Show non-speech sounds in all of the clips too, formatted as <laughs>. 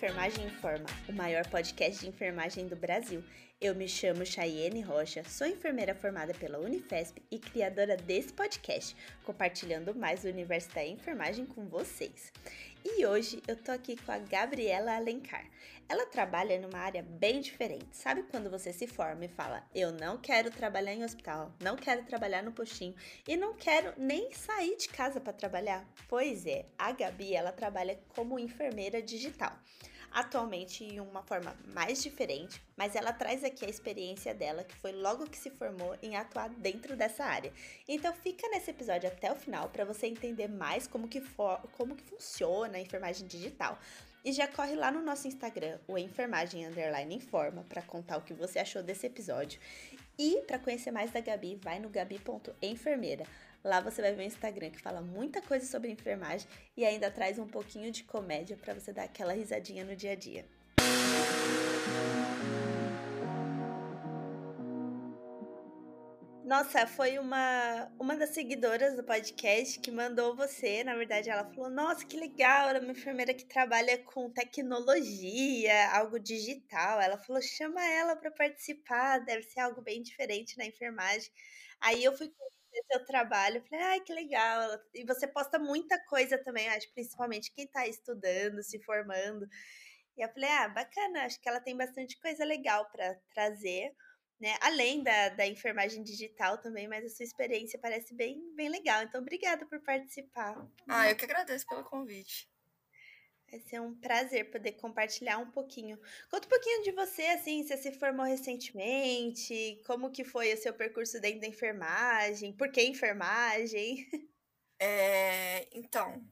Enfermagem Informa, o maior podcast de enfermagem do Brasil. Eu me chamo Chayene Rocha, sou enfermeira formada pela Unifesp e criadora desse podcast, compartilhando mais o universo da enfermagem com vocês. E hoje eu tô aqui com a Gabriela Alencar. Ela trabalha numa área bem diferente. Sabe quando você se forma e fala: "Eu não quero trabalhar em hospital, não quero trabalhar no postinho e não quero nem sair de casa para trabalhar?" Pois é, a Gabi, ela trabalha como enfermeira digital atualmente em uma forma mais diferente, mas ela traz aqui a experiência dela, que foi logo que se formou em atuar dentro dessa área. Então fica nesse episódio até o final para você entender mais como que, for, como que funciona a enfermagem digital. E já corre lá no nosso Instagram, o Enfermagem Underline Informa, para contar o que você achou desse episódio. E para conhecer mais da Gabi, vai no gabi.enfermeira. Lá você vai ver um Instagram que fala muita coisa sobre enfermagem e ainda traz um pouquinho de comédia para você dar aquela risadinha no dia a dia. Nossa, foi uma, uma das seguidoras do podcast que mandou você. Na verdade, ela falou: Nossa, que legal! Ela é uma enfermeira que trabalha com tecnologia, algo digital. Ela falou: Chama ela para participar, deve ser algo bem diferente na enfermagem. Aí eu fui seu trabalho. Falei, ai, que legal. E você posta muita coisa também, acho, principalmente quem está estudando, se formando. E eu falei, ah, bacana, acho que ela tem bastante coisa legal para trazer, né? Além da, da enfermagem digital também, mas a sua experiência parece bem, bem legal. Então, obrigada por participar. Ah, eu que agradeço pelo convite. Vai ser um prazer poder compartilhar um pouquinho. Conta um pouquinho de você, assim, você se formou recentemente, como que foi o seu percurso dentro da enfermagem, por que enfermagem? <laughs> É, então,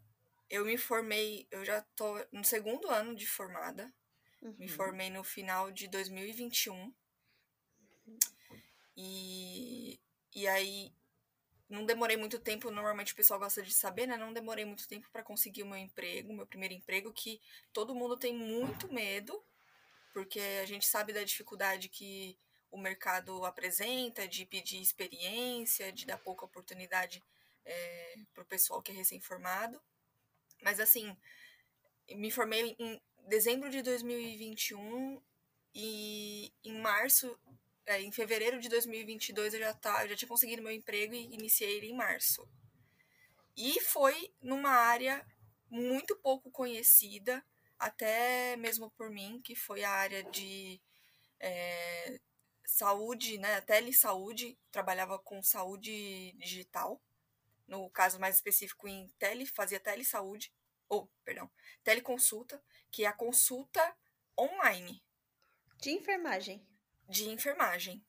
eu me formei, eu já tô no segundo ano de formada, uhum. me formei no final de 2021. Uhum. E, e aí não demorei muito tempo, normalmente o pessoal gosta de saber, né? Não demorei muito tempo para conseguir o meu emprego, meu primeiro emprego, que todo mundo tem muito medo, porque a gente sabe da dificuldade que o mercado apresenta, de pedir experiência, de dar pouca oportunidade é, para o pessoal que é recém-formado. Mas assim, me formei em dezembro de 2021 e em março é, em fevereiro de 2022 eu já, tá, eu já tinha conseguido meu emprego e iniciei ele em março. E foi numa área muito pouco conhecida, até mesmo por mim, que foi a área de é, saúde, né, telesaúde, trabalhava com saúde digital, no caso mais específico em tele, fazia telesaúde, ou, perdão, teleconsulta, que é a consulta online. De enfermagem de enfermagem.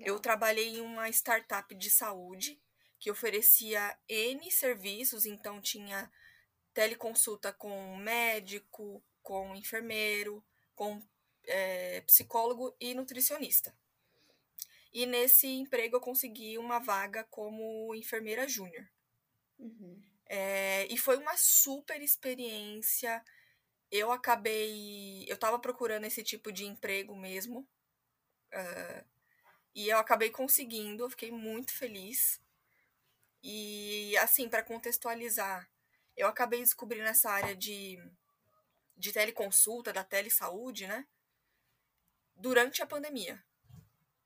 Eu trabalhei em uma startup de saúde que oferecia N serviços, então tinha teleconsulta com médico, com enfermeiro, com é, psicólogo e nutricionista. E nesse emprego eu consegui uma vaga como enfermeira júnior. Uhum. É, e foi uma super experiência. Eu acabei. Eu estava procurando esse tipo de emprego mesmo, Uh, e eu acabei conseguindo, eu fiquei muito feliz. E, assim, para contextualizar, eu acabei descobrindo essa área de, de teleconsulta, da telesaúde, né? Durante a pandemia.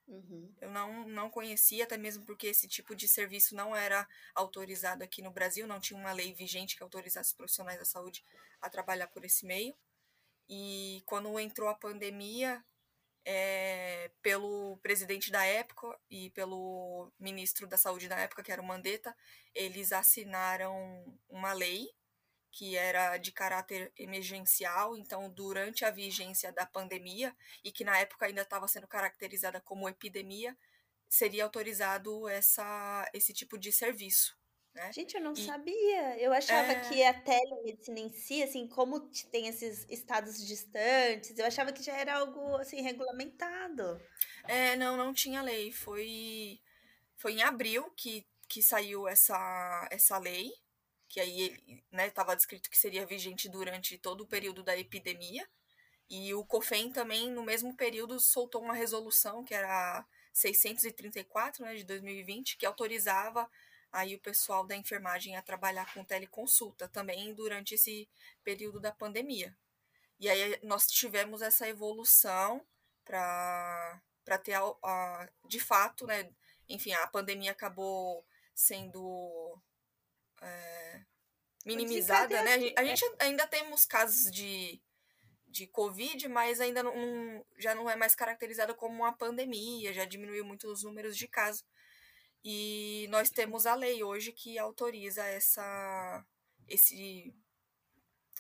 Uhum. Eu não, não conhecia, até mesmo porque esse tipo de serviço não era autorizado aqui no Brasil, não tinha uma lei vigente que autorizasse os profissionais da saúde a trabalhar por esse meio. E quando entrou a pandemia, é, pelo presidente da época e pelo ministro da Saúde da época, que era o Mandetta, eles assinaram uma lei que era de caráter emergencial, então durante a vigência da pandemia e que na época ainda estava sendo caracterizada como epidemia, seria autorizado essa, esse tipo de serviço. Né? Gente, eu não e, sabia. Eu achava é... que a telemedicina em si, assim, como tem esses estados distantes, eu achava que já era algo assim regulamentado. É, não, não tinha lei. Foi, foi em abril que, que saiu essa, essa lei, que aí né, estava descrito que seria vigente durante todo o período da epidemia. E o COFEN também, no mesmo período, soltou uma resolução, que era 634, né, de 2020, que autorizava aí o pessoal da enfermagem a trabalhar com teleconsulta também durante esse período da pandemia. E aí nós tivemos essa evolução para ter, a, a, de fato, né? Enfim, a pandemia acabou sendo é, minimizada, né? A gente ainda temos casos de, de Covid, mas ainda não, já não é mais caracterizada como uma pandemia, já diminuiu muito os números de casos. E nós temos a lei hoje que autoriza essa, esse,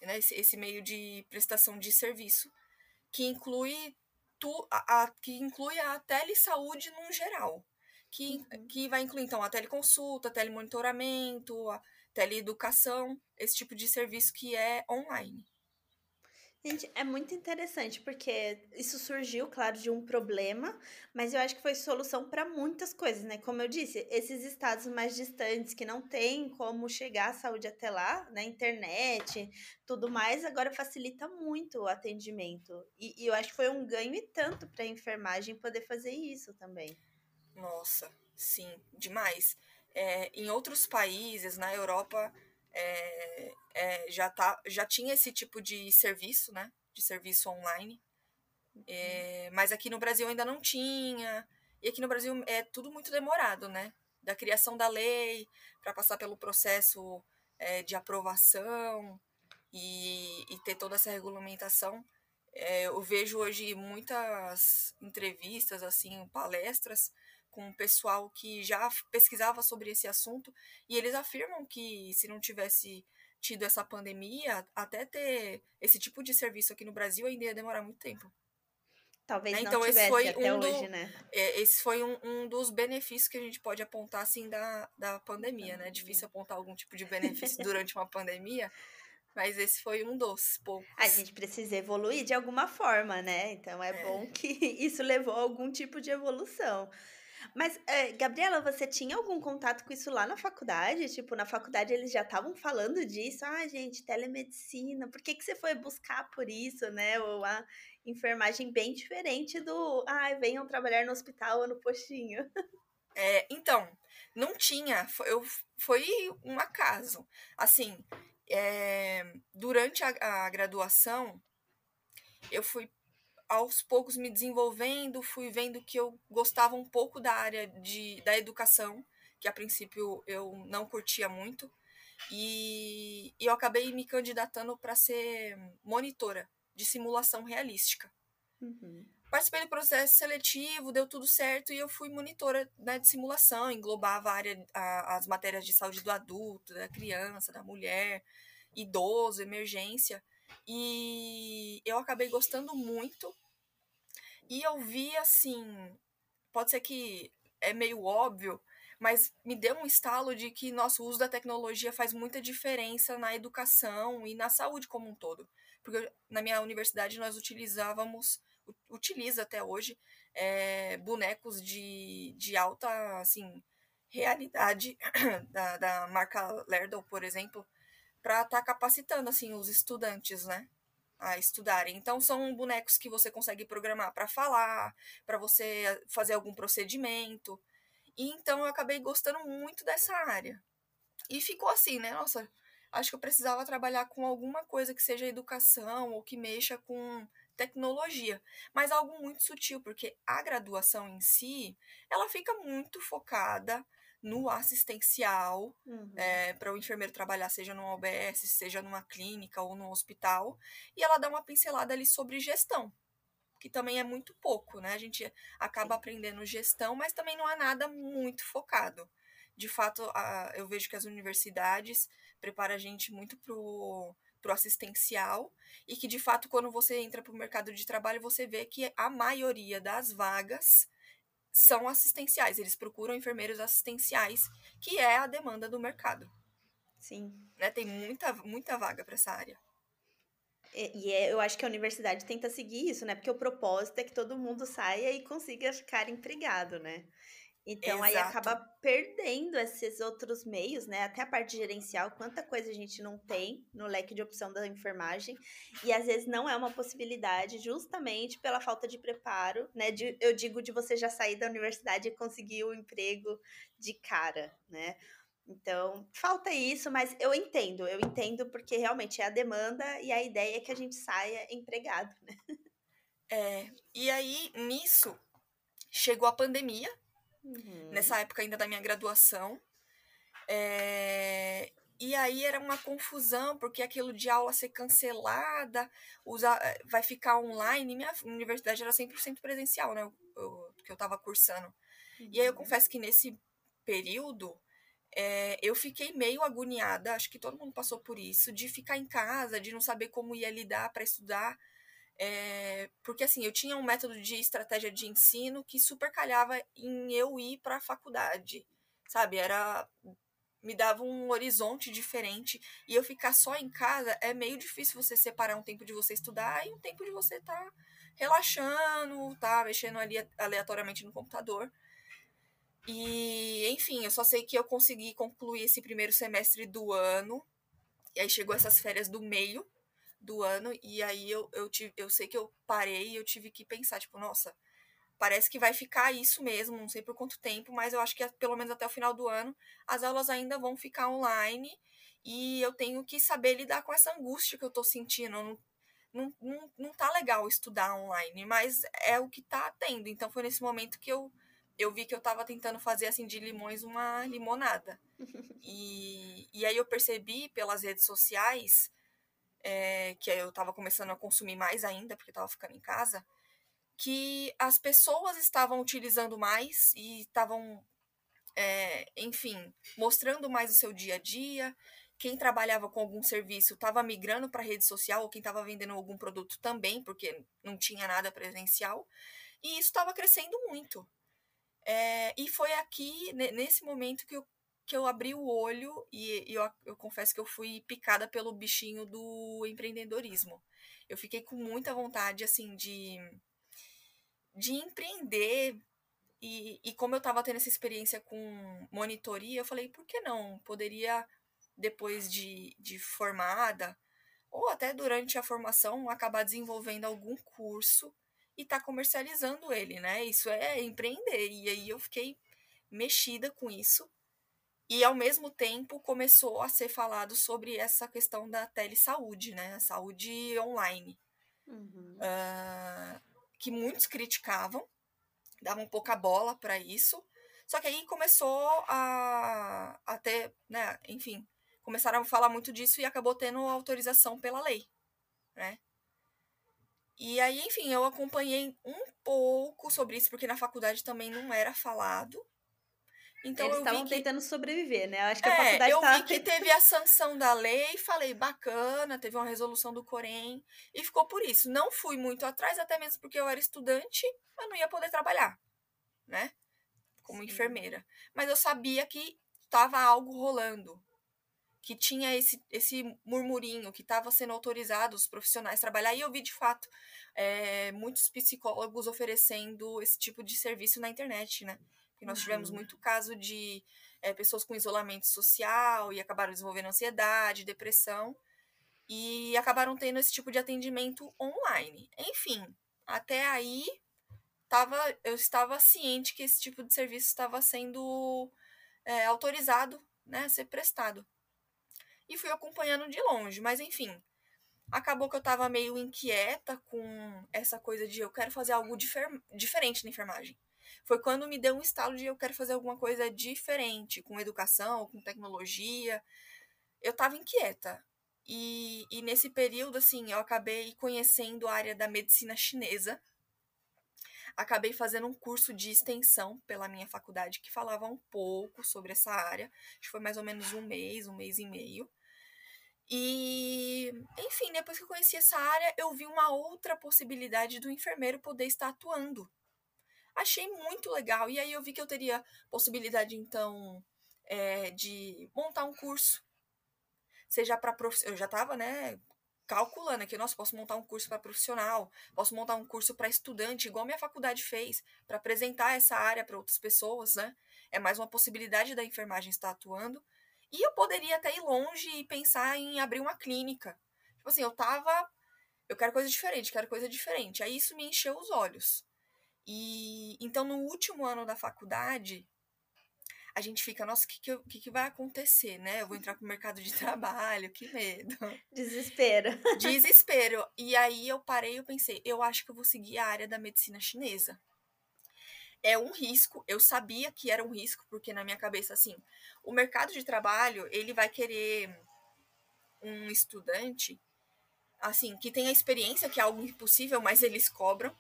né, esse, esse meio de prestação de serviço, que inclui, tu, a, a que inclui a telesaúde no geral. Que, uhum. que vai incluir, então, a teleconsulta, telemonitoramento, a teleeducação, esse tipo de serviço que é online. Gente, é muito interessante porque isso surgiu, claro, de um problema, mas eu acho que foi solução para muitas coisas, né? Como eu disse, esses estados mais distantes que não tem como chegar a saúde até lá, na né? internet, tudo mais, agora facilita muito o atendimento. E, e eu acho que foi um ganho e tanto para a enfermagem poder fazer isso também. Nossa, sim, demais. É, em outros países, na Europa, é, é, já, tá, já tinha esse tipo de serviço, né? De serviço online. É, mas aqui no Brasil ainda não tinha. E aqui no Brasil é tudo muito demorado, né? Da criação da lei, para passar pelo processo é, de aprovação e, e, ter toda essa regulamentação. É, eu vejo hoje muitas entrevistas, assim, palestras com o pessoal que já pesquisava sobre esse assunto e eles afirmam que se não tivesse tido essa pandemia, até ter esse tipo de serviço aqui no Brasil ainda ia demorar muito tempo. Talvez né? não então, tivesse esse foi até um hoje, do, né? É, esse foi um, um, dos benefícios que a gente pode apontar, assim, da, da pandemia, né? É difícil apontar algum tipo de benefício durante uma pandemia, mas esse foi um dos poucos. A gente precisa evoluir de alguma forma, né? Então é, é. bom que <laughs> isso levou a algum tipo de evolução. Mas, é, Gabriela, você tinha algum contato com isso lá na faculdade? Tipo, na faculdade eles já estavam falando disso. Ah, gente, telemedicina. Por que, que você foi buscar por isso, né? Ou a enfermagem bem diferente do. Ah, venham trabalhar no hospital ou no postinho. <laughs> É, então, não tinha. Foi, eu, foi um acaso. Assim, é, durante a, a graduação, eu fui aos poucos me desenvolvendo, fui vendo que eu gostava um pouco da área de, da educação, que a princípio eu não curtia muito, e, e eu acabei me candidatando para ser monitora de simulação realística. Uhum. Participei do processo seletivo, deu tudo certo e eu fui monitora né, de simulação, englobava a área, a, as matérias de saúde do adulto, da criança, da mulher, idoso, emergência. E eu acabei gostando muito. E eu vi assim, pode ser que é meio óbvio, mas me deu um estalo de que nosso uso da tecnologia faz muita diferença na educação e na saúde como um todo. Porque na minha universidade nós utilizávamos, utiliza até hoje, é, bonecos de, de alta assim, realidade <coughs> da, da marca Lerdal, por exemplo, para estar tá capacitando assim os estudantes, né, a estudarem. Então são bonecos que você consegue programar para falar, para você fazer algum procedimento. E então eu acabei gostando muito dessa área. E ficou assim, né? Nossa, acho que eu precisava trabalhar com alguma coisa que seja educação ou que mexa com tecnologia, mas algo muito sutil, porque a graduação em si, ela fica muito focada no assistencial, uhum. é, para o enfermeiro trabalhar, seja numa OBS, seja numa clínica ou num hospital, e ela dá uma pincelada ali sobre gestão, que também é muito pouco, né? A gente acaba aprendendo gestão, mas também não é nada muito focado. De fato, a, eu vejo que as universidades preparam a gente muito pro pro assistencial e que de fato quando você entra para o mercado de trabalho você vê que a maioria das vagas são assistenciais, eles procuram enfermeiros assistenciais, que é a demanda do mercado. Sim. Né? Tem muita, muita vaga para essa área. E, e é, eu acho que a universidade tenta seguir isso, né? Porque o propósito é que todo mundo saia e consiga ficar empregado, né? Então Exato. aí acaba perdendo esses outros meios, né? Até a parte gerencial, quanta coisa a gente não tem no leque de opção da enfermagem. E às vezes não é uma possibilidade, justamente pela falta de preparo, né? De, eu digo de você já sair da universidade e conseguir o um emprego de cara, né? Então, falta isso, mas eu entendo, eu entendo porque realmente é a demanda e a ideia é que a gente saia empregado, né? É, e aí, nisso, chegou a pandemia, uhum. nessa época ainda da minha graduação. É, e aí era uma confusão, porque aquilo de aula ser cancelada, usar, vai ficar online. Minha universidade era 100% presencial, né? Eu, que eu estava cursando. Uhum. E aí eu uhum. confesso que nesse período é, eu fiquei meio agoniada, acho que todo mundo passou por isso, de ficar em casa, de não saber como ia lidar para estudar. É, porque assim, eu tinha um método de estratégia de ensino que super calhava em eu ir para a faculdade, sabe? Era me dava um horizonte diferente e eu ficar só em casa é meio difícil você separar um tempo de você estudar e um tempo de você estar tá relaxando, tá mexendo ali aleatoriamente no computador. E, enfim, eu só sei que eu consegui concluir esse primeiro semestre do ano. E aí chegou essas férias do meio do ano. E aí eu, eu, tive, eu sei que eu parei e eu tive que pensar, tipo, nossa, parece que vai ficar isso mesmo, não sei por quanto tempo, mas eu acho que pelo menos até o final do ano as aulas ainda vão ficar online. E eu tenho que saber lidar com essa angústia que eu tô sentindo. Não, não, não, não tá legal estudar online, mas é o que tá tendo. Então foi nesse momento que eu eu vi que eu estava tentando fazer assim de limões uma limonada. <laughs> E, e aí eu percebi pelas redes sociais, é, que eu estava começando a consumir mais ainda, porque estava ficando em casa, que as pessoas estavam utilizando mais e estavam, é, enfim, mostrando mais o seu dia a dia. Quem trabalhava com algum serviço estava migrando para rede social, ou quem estava vendendo algum produto também, porque não tinha nada presencial. E isso estava crescendo muito. É, e foi aqui, nesse momento, que eu, que eu abri o olho e, e eu, eu confesso que eu fui picada pelo bichinho do empreendedorismo. Eu fiquei com muita vontade, assim, de, de empreender. E, e como eu estava tendo essa experiência com monitoria, eu falei, por que não? Poderia, depois de, de formada, ou até durante a formação, acabar desenvolvendo algum curso e tá comercializando ele, né? Isso é empreender. E aí eu fiquei mexida com isso. E ao mesmo tempo começou a ser falado sobre essa questão da telesaúde, né? Saúde online. Uhum. Uh, que muitos criticavam, davam pouca bola para isso. Só que aí começou a, a ter, né? Enfim, começaram a falar muito disso e acabou tendo autorização pela lei, né? E aí, enfim, eu acompanhei um pouco sobre isso, porque na faculdade também não era falado. Então Eles estavam que... tentando sobreviver, né? Eu acho que é, a faculdade eu vi que teve a sanção da lei, falei, bacana, teve uma resolução do Corém, e ficou por isso. Não fui muito atrás, até mesmo porque eu era estudante, eu não ia poder trabalhar, né? Como Sim. enfermeira. Mas eu sabia que estava algo rolando que tinha esse, esse murmurinho, que estava sendo autorizado os profissionais a trabalhar, e eu vi de fato é, muitos psicólogos oferecendo esse tipo de serviço na internet, né? Nós uhum. tivemos muito caso de é, pessoas com isolamento social e acabaram desenvolvendo ansiedade, depressão, e acabaram tendo esse tipo de atendimento online. Enfim, até aí tava, eu estava ciente que esse tipo de serviço estava sendo é, autorizado né, a ser prestado e fui acompanhando de longe, mas enfim. Acabou que eu tava meio inquieta com essa coisa de eu quero fazer algo difer diferente na enfermagem. Foi quando me deu um estalo de eu quero fazer alguma coisa diferente, com educação, com tecnologia. Eu tava inquieta. E, e nesse período, assim, eu acabei conhecendo a área da medicina chinesa, acabei fazendo um curso de extensão pela minha faculdade que falava um pouco sobre essa área. Acho que foi mais ou menos um mês, um mês e meio. E, enfim, depois que eu conheci essa área, eu vi uma outra possibilidade do enfermeiro poder estar atuando. Achei muito legal. E aí eu vi que eu teria possibilidade, então, é, de montar um curso. Seja para profissional. Eu já estava, né, calculando aqui, nossa, posso montar um curso para profissional, posso montar um curso para estudante, igual minha faculdade fez, para apresentar essa área para outras pessoas, né? É mais uma possibilidade da enfermagem estar atuando. E eu poderia até ir longe e pensar em abrir uma clínica. Tipo assim, eu tava. Eu quero coisa diferente, quero coisa diferente. Aí isso me encheu os olhos. E então no último ano da faculdade, a gente fica, nossa, o que, que, que, que vai acontecer, né? Eu vou entrar pro mercado de <laughs> trabalho, que medo. Desespero. <laughs> Desespero. E aí eu parei e pensei, eu acho que eu vou seguir a área da medicina chinesa. É um risco, eu sabia que era um risco, porque na minha cabeça, assim, o mercado de trabalho, ele vai querer um estudante, assim, que tenha experiência, que é algo impossível, mas eles cobram.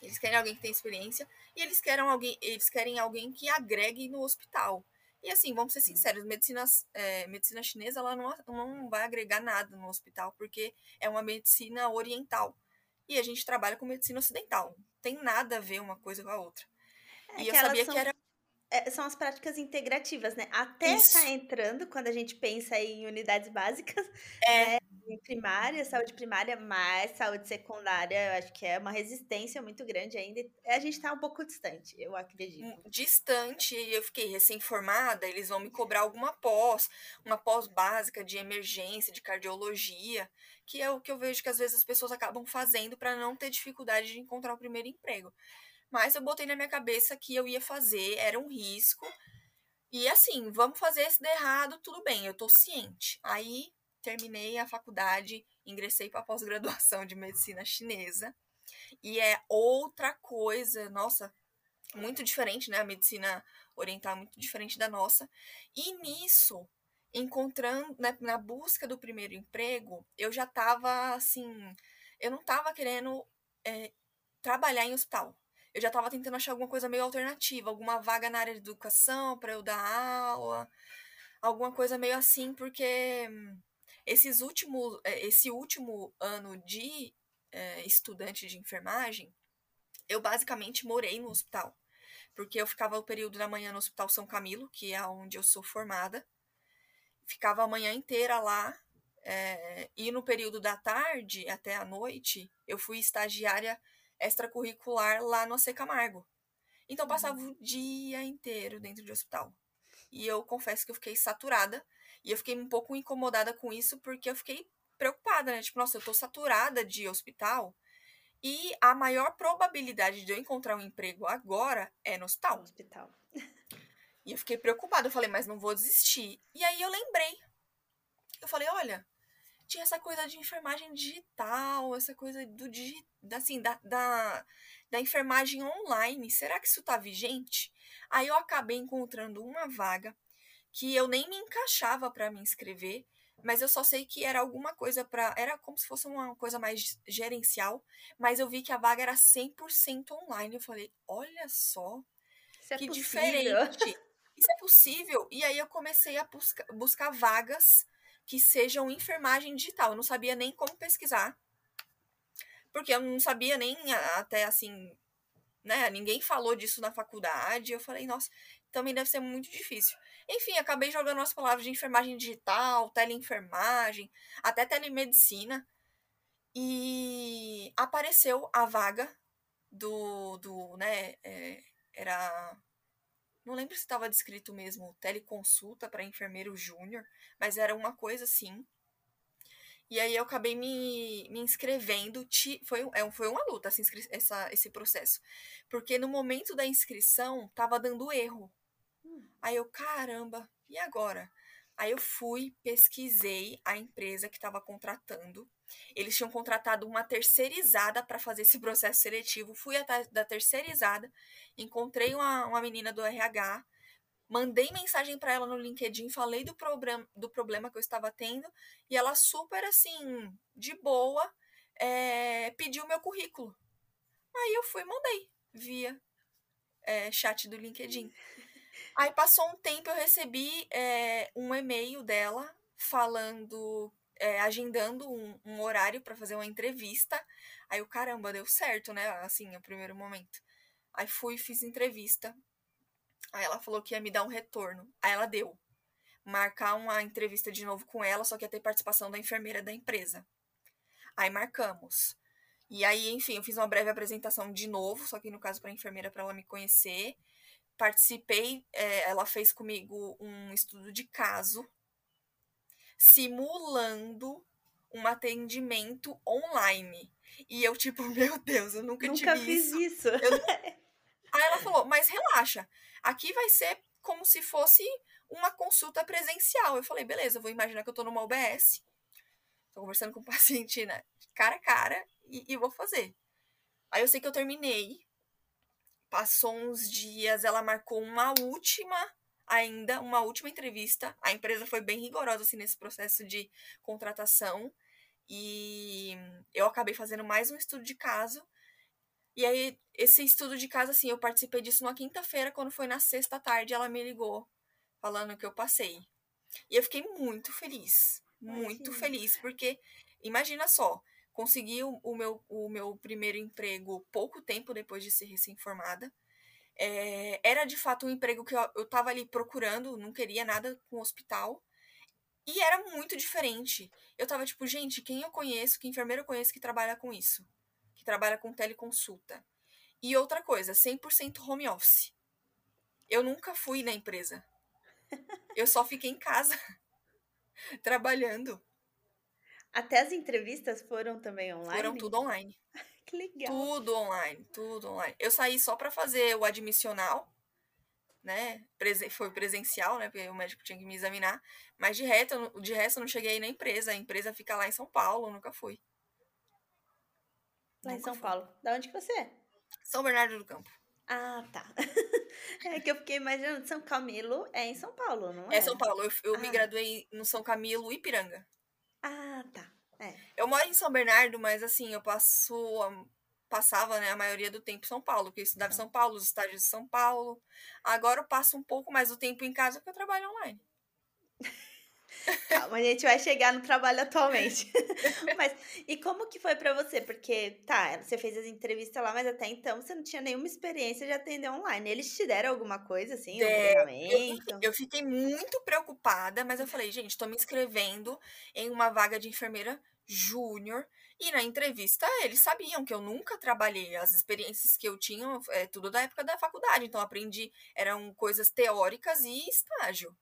Eles querem alguém que tenha experiência e eles querem alguém, eles querem alguém que agregue no hospital. E assim, vamos ser sinceros, medicina, é, medicina chinesa ela não, não vai agregar nada no hospital, porque é uma medicina oriental. E a gente trabalha com medicina ocidental. Tem nada a ver uma coisa com a outra. É e eu sabia são, que era. É, são as práticas integrativas, né? Até está entrando, quando a gente pensa em unidades básicas, é. Né? primária, saúde primária, mas saúde secundária, eu acho que é uma resistência muito grande ainda. A gente está um pouco distante, eu acredito. Hum, distante, eu fiquei recém-formada, eles vão me cobrar alguma pós, uma pós básica de emergência, de cardiologia, que é o que eu vejo que às vezes as pessoas acabam fazendo para não ter dificuldade de encontrar o primeiro emprego. Mas eu botei na minha cabeça que eu ia fazer, era um risco. E assim, vamos fazer se der errado, tudo bem, eu tô ciente. Aí terminei a faculdade, ingressei para pós-graduação de medicina chinesa. E é outra coisa, nossa, muito diferente, né? A medicina oriental é muito diferente da nossa. E nisso, encontrando, né, na busca do primeiro emprego, eu já estava assim, eu não estava querendo é, trabalhar em hospital. Eu já estava tentando achar alguma coisa meio alternativa, alguma vaga na área de educação para eu dar aula, alguma coisa meio assim, porque esses últimos, é, esse último ano de é, estudante de enfermagem, eu basicamente morei no hospital. Porque eu ficava o período da manhã no Hospital São Camilo, que é onde eu sou formada. Ficava a manhã inteira lá. É, e no período da tarde até a noite, eu fui estagiária extracurricular lá no AC Camargo. Então passava uhum. o dia inteiro dentro de hospital. E eu confesso que eu fiquei saturada e eu fiquei um pouco incomodada com isso, porque eu fiquei preocupada, né? Tipo, nossa, eu tô saturada de hospital. E a maior probabilidade de eu encontrar um emprego agora é no hospital. hospital. E eu fiquei preocupada. Eu falei, mas não vou desistir. E aí eu lembrei. Eu falei, olha, tinha essa coisa de enfermagem digital, essa coisa do assim, da, da, da enfermagem online. Será que isso tá vigente? Aí eu acabei encontrando uma vaga que eu nem me encaixava para me inscrever, mas eu só sei que era alguma coisa para. Era como se fosse uma coisa mais gerencial, mas eu vi que a vaga era 100% online. Eu falei, olha só, Isso é que é diferente. Isso é possível? E aí eu comecei a busca, buscar vagas que sejam enfermagem digital. Eu não sabia nem como pesquisar. Porque eu não sabia nem até assim, né? Ninguém falou disso na faculdade. Eu falei, nossa, também deve ser muito difícil. Enfim, acabei jogando as palavras de enfermagem digital, teleenfermagem, até telemedicina. E apareceu a vaga do, do né, é, era... Não lembro se estava descrito mesmo teleconsulta para enfermeiro júnior, mas era uma coisa assim. E aí eu acabei me, me inscrevendo. Foi, é, foi uma luta essa, essa, esse processo. Porque no momento da inscrição tava dando erro. Aí eu, caramba, e agora? Aí eu fui, pesquisei a empresa que estava contratando. Eles tinham contratado uma terceirizada para fazer esse <laughs> processo seletivo. Fui atrás da terceirizada, encontrei uma, uma menina do RH, mandei mensagem para ela no LinkedIn, falei do, problem, do problema que eu estava tendo, e ela super assim, de boa, é, pediu meu currículo. Aí eu fui mandei via é, chat do LinkedIn. Aí passou um tempo, eu recebi é, um e-mail dela falando, é, agendando um, um horário para fazer uma entrevista. Aí o caramba, deu certo, né? Assim, no primeiro momento. Aí fui e fiz entrevista. Aí ela falou que ia me dar um retorno. Aí ela deu. Marcar uma entrevista de novo com ela, só que ia ter participação da enfermeira da empresa. Aí marcamos. E aí, enfim, eu fiz uma breve apresentação de novo, só que no caso para a enfermeira para ela me conhecer participei, é, ela fez comigo um estudo de caso, simulando um atendimento online. E eu, tipo, <laughs> meu Deus, eu nunca, nunca tive fiz isso. isso. Eu... <laughs> Aí ela falou, mas relaxa, aqui vai ser como se fosse uma consulta presencial. Eu falei, beleza, eu vou imaginar que eu tô numa UBS, tô conversando com o <laughs> paciente, né, cara a cara, e, e vou fazer. Aí eu sei que eu terminei, passou uns dias, ela marcou uma última ainda uma última entrevista. A empresa foi bem rigorosa assim, nesse processo de contratação. E eu acabei fazendo mais um estudo de caso. E aí, esse estudo de caso, assim, eu participei disso na quinta-feira, quando foi na sexta tarde, ela me ligou falando que eu passei. E eu fiquei muito feliz. Muito feliz, porque imagina só, consegui o, o, meu, o meu primeiro emprego pouco tempo depois de ser recém-formada. É, era de fato um emprego que eu, eu tava ali procurando, não queria nada com hospital. E era muito diferente. Eu tava tipo, gente, quem eu conheço, que enfermeiro eu conheço que trabalha com isso? Que trabalha com teleconsulta. E outra coisa, 100% home office. Eu nunca fui na empresa. Eu só fiquei em casa, <laughs> trabalhando. Até as entrevistas foram também online? Foram tudo online. <laughs> Que legal. Tudo online, tudo online. Eu saí só para fazer o admissional, né? Foi presencial, né? Porque o médico tinha que me examinar. Mas de resto, de resto eu não cheguei na empresa. A empresa fica lá em São Paulo, nunca fui. Lá nunca em São fui. Paulo. Da onde que você é? São Bernardo do Campo. Ah, tá. <laughs> é que eu fiquei imaginando, São Camilo é em São Paulo, não é? É São Paulo. Eu, eu ah. me graduei no São Camilo, Ipiranga. Ah, tá. É. Eu moro em São Bernardo, mas assim, eu passo. Passava, né, a maioria do tempo em São Paulo, porque eu estudava em São Paulo, os estágios de São Paulo. Agora eu passo um pouco mais do tempo em casa porque eu trabalho online. <laughs> Calma, a gente vai chegar no trabalho atualmente. <laughs> mas e como que foi para você? Porque tá, você fez as entrevistas lá, mas até então você não tinha nenhuma experiência de atender online. Eles te deram alguma coisa assim, é, eu, eu fiquei muito preocupada, mas eu falei, gente, tô me inscrevendo em uma vaga de enfermeira júnior. E na entrevista eles sabiam que eu nunca trabalhei. As experiências que eu tinha, é tudo da época da faculdade. Então aprendi, eram coisas teóricas e estágio.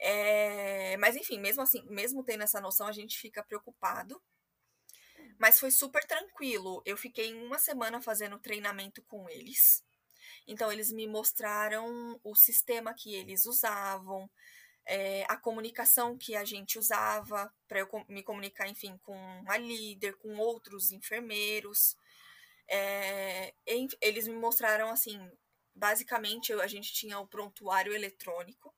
É, mas enfim, mesmo assim, mesmo tendo essa noção, a gente fica preocupado. Mas foi super tranquilo. Eu fiquei uma semana fazendo treinamento com eles. Então, eles me mostraram o sistema que eles usavam, é, a comunicação que a gente usava para eu me comunicar, enfim, com a líder, com outros enfermeiros. É, eles me mostraram assim, basicamente a gente tinha o prontuário eletrônico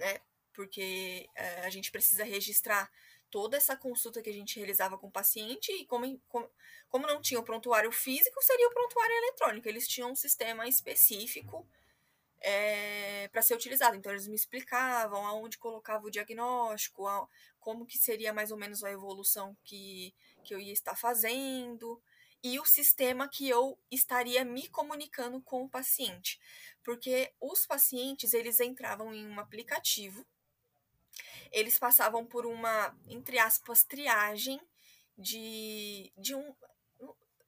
né? Porque é, a gente precisa registrar toda essa consulta que a gente realizava com o paciente e como, como, como não tinha o prontuário físico, seria o prontuário eletrônico. Eles tinham um sistema específico é, para ser utilizado. Então, eles me explicavam aonde colocava o diagnóstico, a, como que seria mais ou menos a evolução que, que eu ia estar fazendo e o sistema que eu estaria me comunicando com o paciente porque os pacientes eles entravam em um aplicativo, eles passavam por uma, entre aspas, triagem de, de um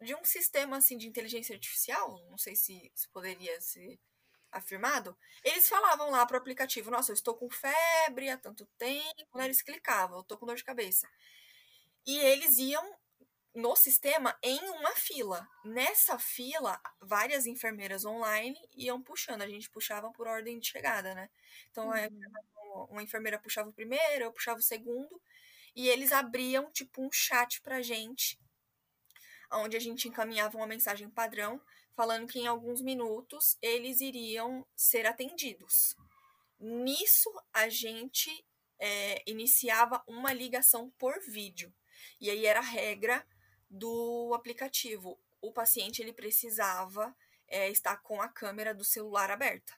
de um sistema assim de inteligência artificial, não sei se isso poderia ser afirmado, eles falavam lá pro aplicativo, nossa, eu estou com febre há tanto tempo, né? eles clicavam, eu estou com dor de cabeça. E eles iam no sistema em uma fila. Nessa fila, várias enfermeiras online iam puxando. A gente puxava por ordem de chegada, né? Então, uhum. uma enfermeira puxava o primeiro, eu puxava o segundo. E eles abriam, tipo, um chat pra gente, onde a gente encaminhava uma mensagem padrão, falando que em alguns minutos eles iriam ser atendidos. Nisso, a gente é, iniciava uma ligação por vídeo. E aí era a regra do aplicativo. O paciente ele precisava é, estar com a câmera do celular aberta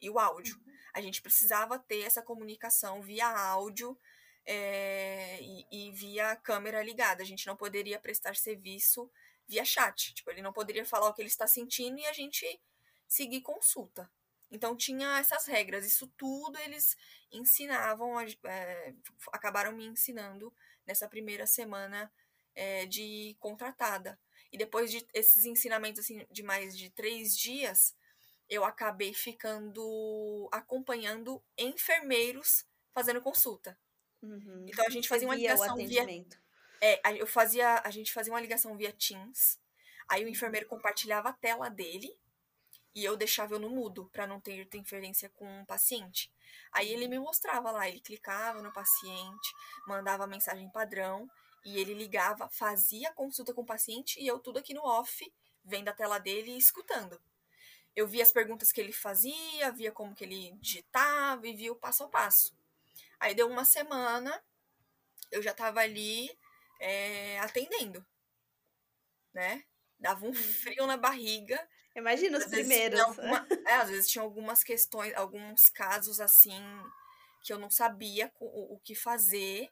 e o áudio. Uhum. A gente precisava ter essa comunicação via áudio é, e, e, via câmera ligada. A gente não poderia prestar serviço via chat. Tipo, ele não poderia falar o que ele está sentindo e a gente seguir consulta. Então tinha essas regras. Isso tudo eles ensinavam, é, acabaram me ensinando nessa primeira semana é, de contratada. E depois de esses ensinamentos assim, de mais de três dias, eu acabei ficando acompanhando enfermeiros fazendo consulta. Uhum. Então a gente fazia uma ligação via. É, eu fazia, a gente fazia uma ligação via Teams. Aí o enfermeiro compartilhava a tela dele e eu deixava eu no mudo para não ter interferência com o paciente. Aí ele me mostrava lá, ele clicava no paciente, mandava mensagem padrão e ele ligava, fazia a consulta com o paciente e eu tudo aqui no off, vendo a tela dele e escutando. Eu via as perguntas que ele fazia, via como que ele digitava e via o passo a passo. Aí deu uma semana, eu já estava ali é, atendendo, né? Dava um uhum. frio na barriga Imagina os às primeiros. Alguma, é, às vezes tinha algumas questões, alguns casos assim que eu não sabia o, o que fazer.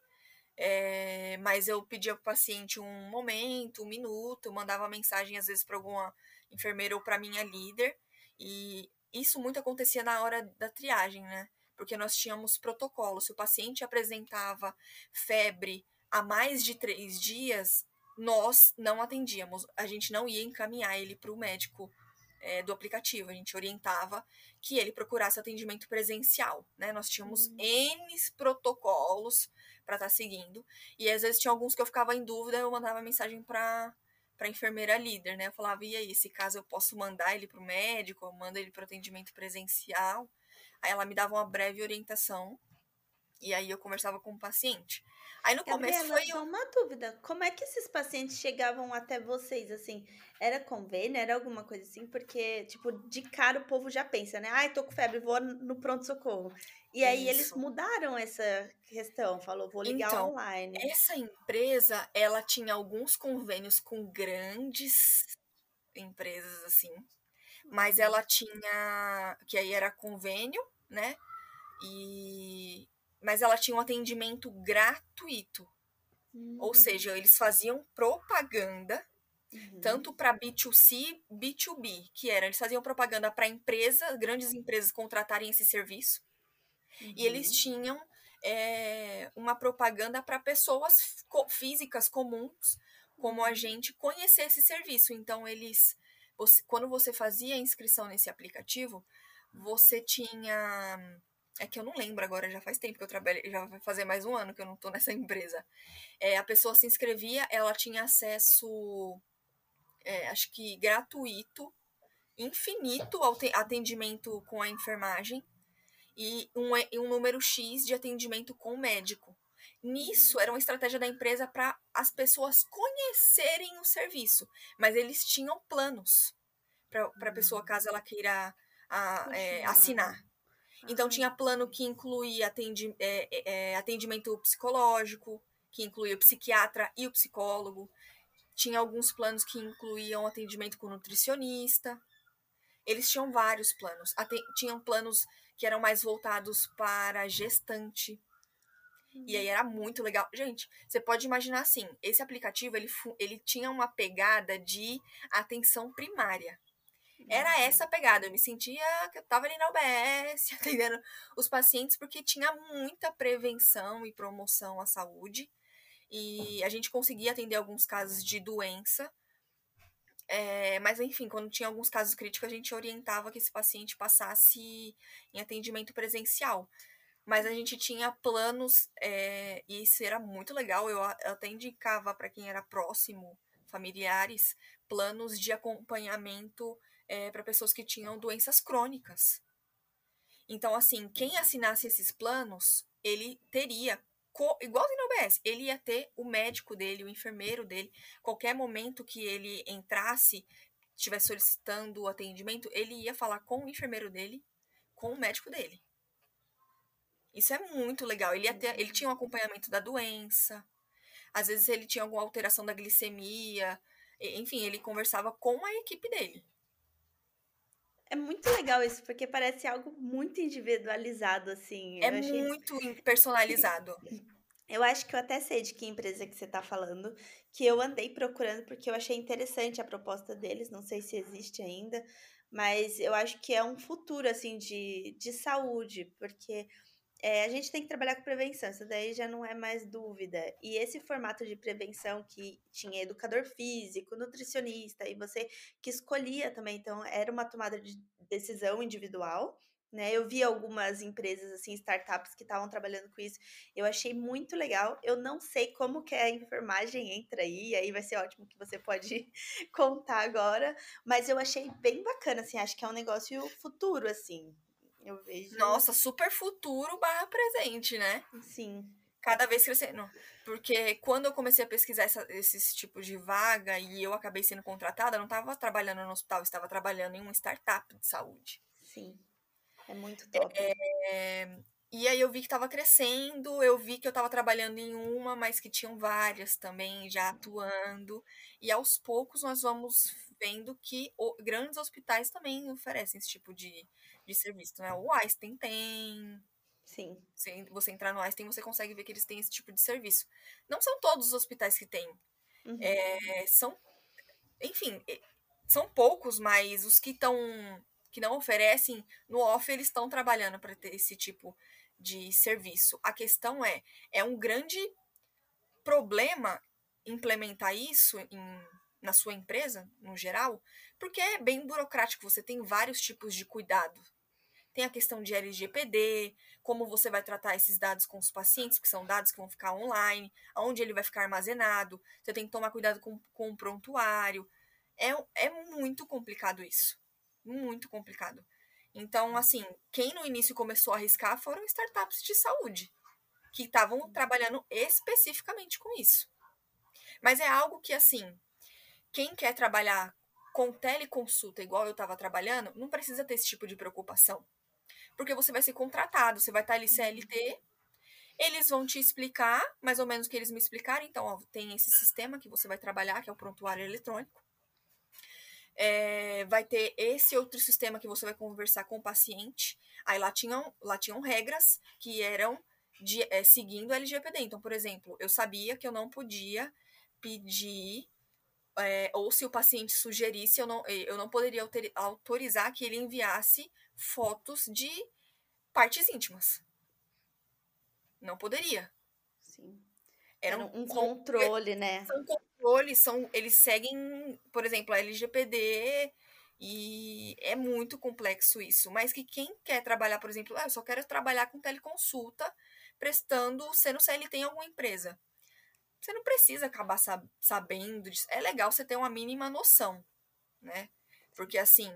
É, mas eu pedia para o paciente um momento, um minuto, mandava mensagem às vezes para alguma enfermeira ou para minha líder. E isso muito acontecia na hora da triagem, né? Porque nós tínhamos protocolo. Se o paciente apresentava febre há mais de três dias, nós não atendíamos. A gente não ia encaminhar ele para o médico é, do aplicativo. A gente orientava que ele procurasse atendimento presencial, né? Nós tínhamos uhum. N protocolos para estar tá seguindo. E às vezes tinha alguns que eu ficava em dúvida, eu mandava mensagem para para enfermeira líder, né? Eu falava, e aí, esse caso eu posso mandar ele para o médico, eu mando ele para atendimento presencial. Aí ela me dava uma breve orientação e aí eu conversava com o paciente. Aí no Gabriela, começo foi. Só uma dúvida. Como é que esses pacientes chegavam até vocês, assim? Era convênio? Era alguma coisa assim? Porque, tipo, de cara o povo já pensa, né? Ai, tô com febre, vou no pronto-socorro. E aí Isso. eles mudaram essa questão, falou, vou ligar então, online. Essa empresa, ela tinha alguns convênios com grandes empresas, assim. Mas ela uhum. tinha. Que aí era convênio, né? E mas ela tinha um atendimento gratuito. Uhum. Ou seja, eles faziam propaganda uhum. tanto para B2C, B2B, que era, eles faziam propaganda para empresas, grandes empresas contratarem esse serviço. Uhum. E eles uhum. tinham é, uma propaganda para pessoas físicas comuns, como a uhum. gente, conhecer esse serviço. Então, eles, você, quando você fazia a inscrição nesse aplicativo, você tinha é que eu não lembro agora, já faz tempo que eu trabalho, já vai fazer mais um ano que eu não tô nessa empresa. É, a pessoa se inscrevia, ela tinha acesso, é, acho que gratuito, infinito ao atendimento com a enfermagem e um, um número X de atendimento com o médico. Nisso, era uma estratégia da empresa para as pessoas conhecerem o serviço, mas eles tinham planos para a pessoa, hum. caso ela queira a, é, assinar. Então, tinha plano que incluía atendi, é, é, atendimento psicológico, que incluía o psiquiatra e o psicólogo. Tinha alguns planos que incluíam atendimento com nutricionista. Eles tinham vários planos. tinham planos que eram mais voltados para gestante. E aí era muito legal. Gente, você pode imaginar assim, esse aplicativo ele, ele tinha uma pegada de atenção primária. Era essa a pegada. Eu me sentia que eu tava ali na UBS, <laughs> atendendo os pacientes, porque tinha muita prevenção e promoção à saúde. E a gente conseguia atender alguns casos de doença. É, mas, enfim, quando tinha alguns casos críticos, a gente orientava que esse paciente passasse em atendimento presencial. Mas a gente tinha planos, é, e isso era muito legal. Eu, eu até indicava para quem era próximo, familiares, planos de acompanhamento é, para pessoas que tinham doenças crônicas. Então, assim, quem assinasse esses planos, ele teria, igualzinho no OBS, ele ia ter o médico dele, o enfermeiro dele, qualquer momento que ele entrasse, estivesse solicitando o atendimento, ele ia falar com o enfermeiro dele, com o médico dele. Isso é muito legal. Ele, ter, ele tinha um acompanhamento da doença, às vezes ele tinha alguma alteração da glicemia, enfim, ele conversava com a equipe dele. É muito legal isso, porque parece algo muito individualizado, assim. É achei... muito personalizado. Eu acho que eu até sei de que empresa que você está falando, que eu andei procurando porque eu achei interessante a proposta deles, não sei se existe ainda, mas eu acho que é um futuro, assim, de, de saúde, porque é, a gente tem que trabalhar com prevenção, isso daí já não é mais dúvida. E esse formato de prevenção que tinha educador físico, nutricionista, e você que escolhia também, então era uma tomada de decisão individual, né? Eu vi algumas empresas assim, startups que estavam trabalhando com isso. Eu achei muito legal. Eu não sei como que a enfermagem entra aí, aí vai ser ótimo que você pode <laughs> contar agora, mas eu achei bem bacana assim, acho que é um negócio futuro assim. Eu vejo. Nossa, super futuro barra presente, né? Sim. Cada vez crescendo. Porque quando eu comecei a pesquisar essa, esses tipos de vaga e eu acabei sendo contratada, eu não estava trabalhando no hospital, eu estava trabalhando em uma startup de saúde. Sim. É muito top. É, e aí eu vi que estava crescendo, eu vi que eu estava trabalhando em uma, mas que tinham várias também já atuando. E aos poucos nós vamos vendo que o, grandes hospitais também oferecem esse tipo de, de serviço. Né? O Einstein tem. Sim. Você, você entrar no Einstein, você consegue ver que eles têm esse tipo de serviço. Não são todos os hospitais que têm. Uhum. É, são. Enfim, são poucos, mas os que estão que não oferecem, no off eles estão trabalhando para ter esse tipo de serviço. A questão é, é um grande problema implementar isso em, na sua empresa, no geral, porque é bem burocrático, você tem vários tipos de cuidado. Tem a questão de LGPD, como você vai tratar esses dados com os pacientes, que são dados que vão ficar online, aonde ele vai ficar armazenado, você tem que tomar cuidado com, com o prontuário. É, é muito complicado isso muito complicado. Então, assim, quem no início começou a arriscar foram startups de saúde, que estavam trabalhando especificamente com isso. Mas é algo que, assim, quem quer trabalhar com teleconsulta, igual eu estava trabalhando, não precisa ter esse tipo de preocupação. Porque você vai ser contratado, você vai estar ali CLT, eles vão te explicar, mais ou menos o que eles me explicaram. Então, ó, tem esse sistema que você vai trabalhar, que é o prontuário eletrônico. É, vai ter esse outro sistema que você vai conversar com o paciente. Aí lá tinham, lá tinham regras que eram de, é, seguindo o LGPD. Então, por exemplo, eu sabia que eu não podia pedir, é, ou se o paciente sugerisse, eu não, eu não poderia autorizar que ele enviasse fotos de partes íntimas. Não poderia. Sim. Era um, um controle, né? São controles, são, eles seguem, por exemplo, a LGPD e é muito complexo isso. Mas que quem quer trabalhar, por exemplo, ah, eu só quero trabalhar com teleconsulta, prestando, sendo CLT em alguma empresa. Você não precisa acabar sabendo disso. É legal você ter uma mínima noção, né? Porque assim,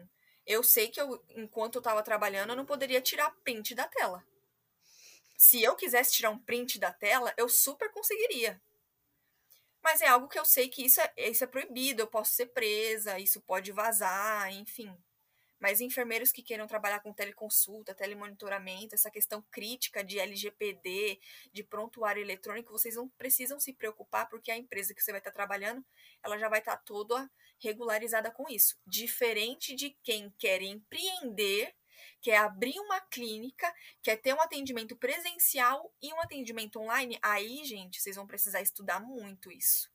eu sei que eu, enquanto eu estava trabalhando, eu não poderia tirar print da tela se eu quisesse tirar um print da tela, eu super conseguiria. Mas é algo que eu sei que isso é, isso é proibido, eu posso ser presa, isso pode vazar, enfim. Mas enfermeiros que queiram trabalhar com teleconsulta, telemonitoramento, essa questão crítica de LGPD, de prontuário eletrônico, vocês não precisam se preocupar, porque a empresa que você vai estar trabalhando, ela já vai estar toda regularizada com isso. Diferente de quem quer empreender quer abrir uma clínica, quer ter um atendimento presencial e um atendimento online, aí, gente, vocês vão precisar estudar muito isso.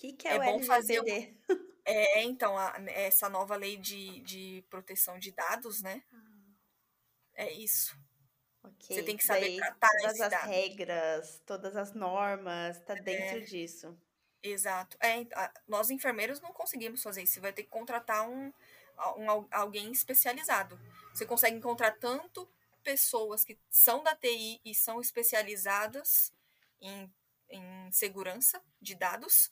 O que, que é, é o bom fazer. É, então, a, essa nova lei de, de proteção de dados, né? Ah. É isso. Okay. Você tem que saber Daí, tratar todas as dado. regras, todas as normas, tá dentro é. disso. Exato. É, nós enfermeiros não conseguimos fazer isso. Você vai ter que contratar um, um, alguém especializado. Você consegue encontrar tanto pessoas que são da TI e são especializadas em, em segurança de dados,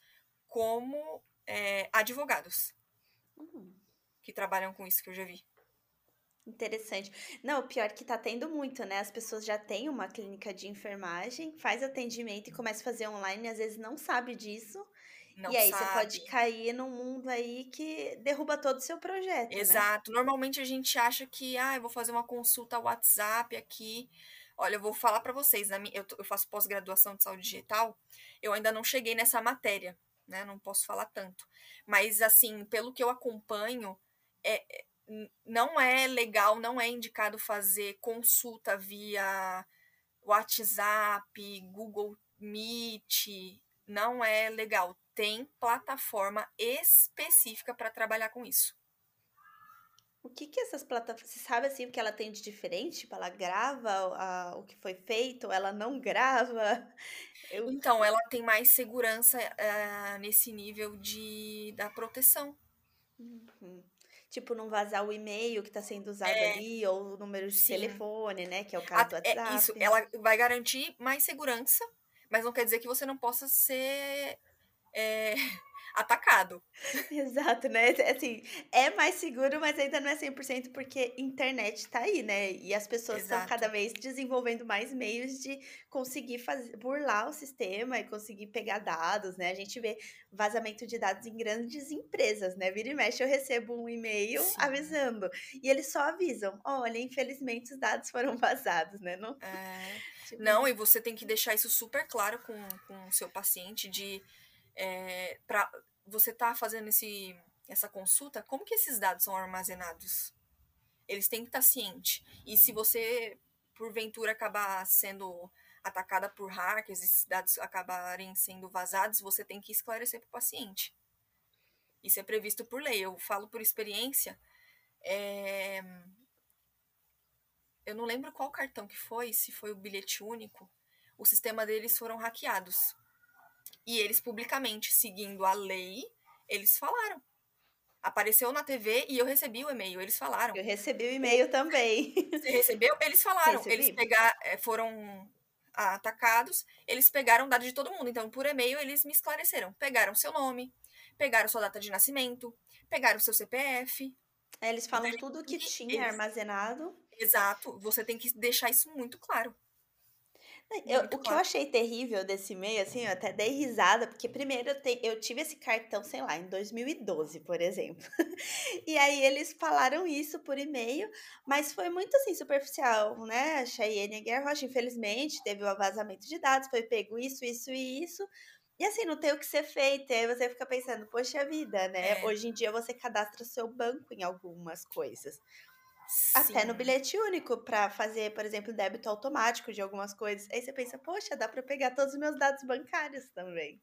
como é, advogados uhum. que trabalham com isso que eu já vi. Interessante. Não, o pior é que tá tendo muito, né? As pessoas já têm uma clínica de enfermagem, faz atendimento e começa a fazer online, às vezes não sabe disso não e aí sabe. você pode cair num mundo aí que derruba todo o seu projeto. Né? Exato. Né? Normalmente a gente acha que, ah, eu vou fazer uma consulta WhatsApp aqui. Olha, eu vou falar para vocês, na minha, eu, eu faço pós-graduação de saúde digital, eu ainda não cheguei nessa matéria, né? Não posso falar tanto. Mas, assim, pelo que eu acompanho, é, não é legal, não é indicado fazer consulta via WhatsApp, Google Meet, não é legal tem plataforma específica para trabalhar com isso. O que que essas plataformas, você sabe assim o que ela tem de diferente? Tipo, ela grava a, o que foi feito, ela não grava? <laughs> Eu... Então, ela tem mais segurança uh, nesse nível de, da proteção. Uhum. tipo, não vazar o e-mail que está sendo usado é, ali, ou o número de sim. telefone, né? Que é o caso A, do WhatsApp. É isso, ela vai garantir mais segurança, mas não quer dizer que você não possa ser. É, atacado. <laughs> Exato, né? Assim, é mais seguro, mas ainda não é 100% porque internet tá aí, né? E as pessoas estão cada vez desenvolvendo mais meios de conseguir fazer, burlar o sistema e conseguir pegar dados, né? A gente vê vazamento de dados em grandes empresas, né? Vira e mexe, eu recebo um e-mail Sim. avisando. E eles só avisam: olha, infelizmente os dados foram <laughs> vazados, né? Não, é... <laughs> tipo... não e você tem que deixar isso super claro com, com o seu paciente de é, para você tá fazendo esse, essa consulta, como que esses dados são armazenados? Eles têm que estar tá ciente. E se você, porventura, acabar sendo atacada por hackers, esses dados acabarem sendo vazados, você tem que esclarecer para o paciente. Isso é previsto por lei. Eu falo por experiência. É... Eu não lembro qual cartão que foi, se foi o bilhete único. O sistema deles foram hackeados. E eles publicamente, seguindo a lei, eles falaram. Apareceu na TV e eu recebi o e-mail, eles falaram. Eu recebi o e-mail também. <laughs> Você recebeu? Eles falaram. Recebi. Eles pegaram, eh, foram atacados, eles pegaram dados de todo mundo. Então, por e-mail, eles me esclareceram. Pegaram seu nome, pegaram sua data de nascimento, pegaram seu CPF. É, eles falam tudo que tinha eles... armazenado. Exato. Você tem que deixar isso muito claro. Eu, o que eu achei terrível desse e-mail, assim, eu até dei risada, porque primeiro eu, te, eu tive esse cartão, sei lá, em 2012, por exemplo. <laughs> e aí eles falaram isso por e-mail, mas foi muito assim, superficial, né? A Cheyenne Rocha, infelizmente, teve o um vazamento de dados, foi pego isso, isso e isso. E assim, não tem o que ser feito. E aí você fica pensando, poxa vida, né? É. Hoje em dia você cadastra o seu banco em algumas coisas. Até no bilhete único, para fazer, por exemplo, débito automático de algumas coisas. Aí você pensa, poxa, dá para pegar todos os meus dados bancários também.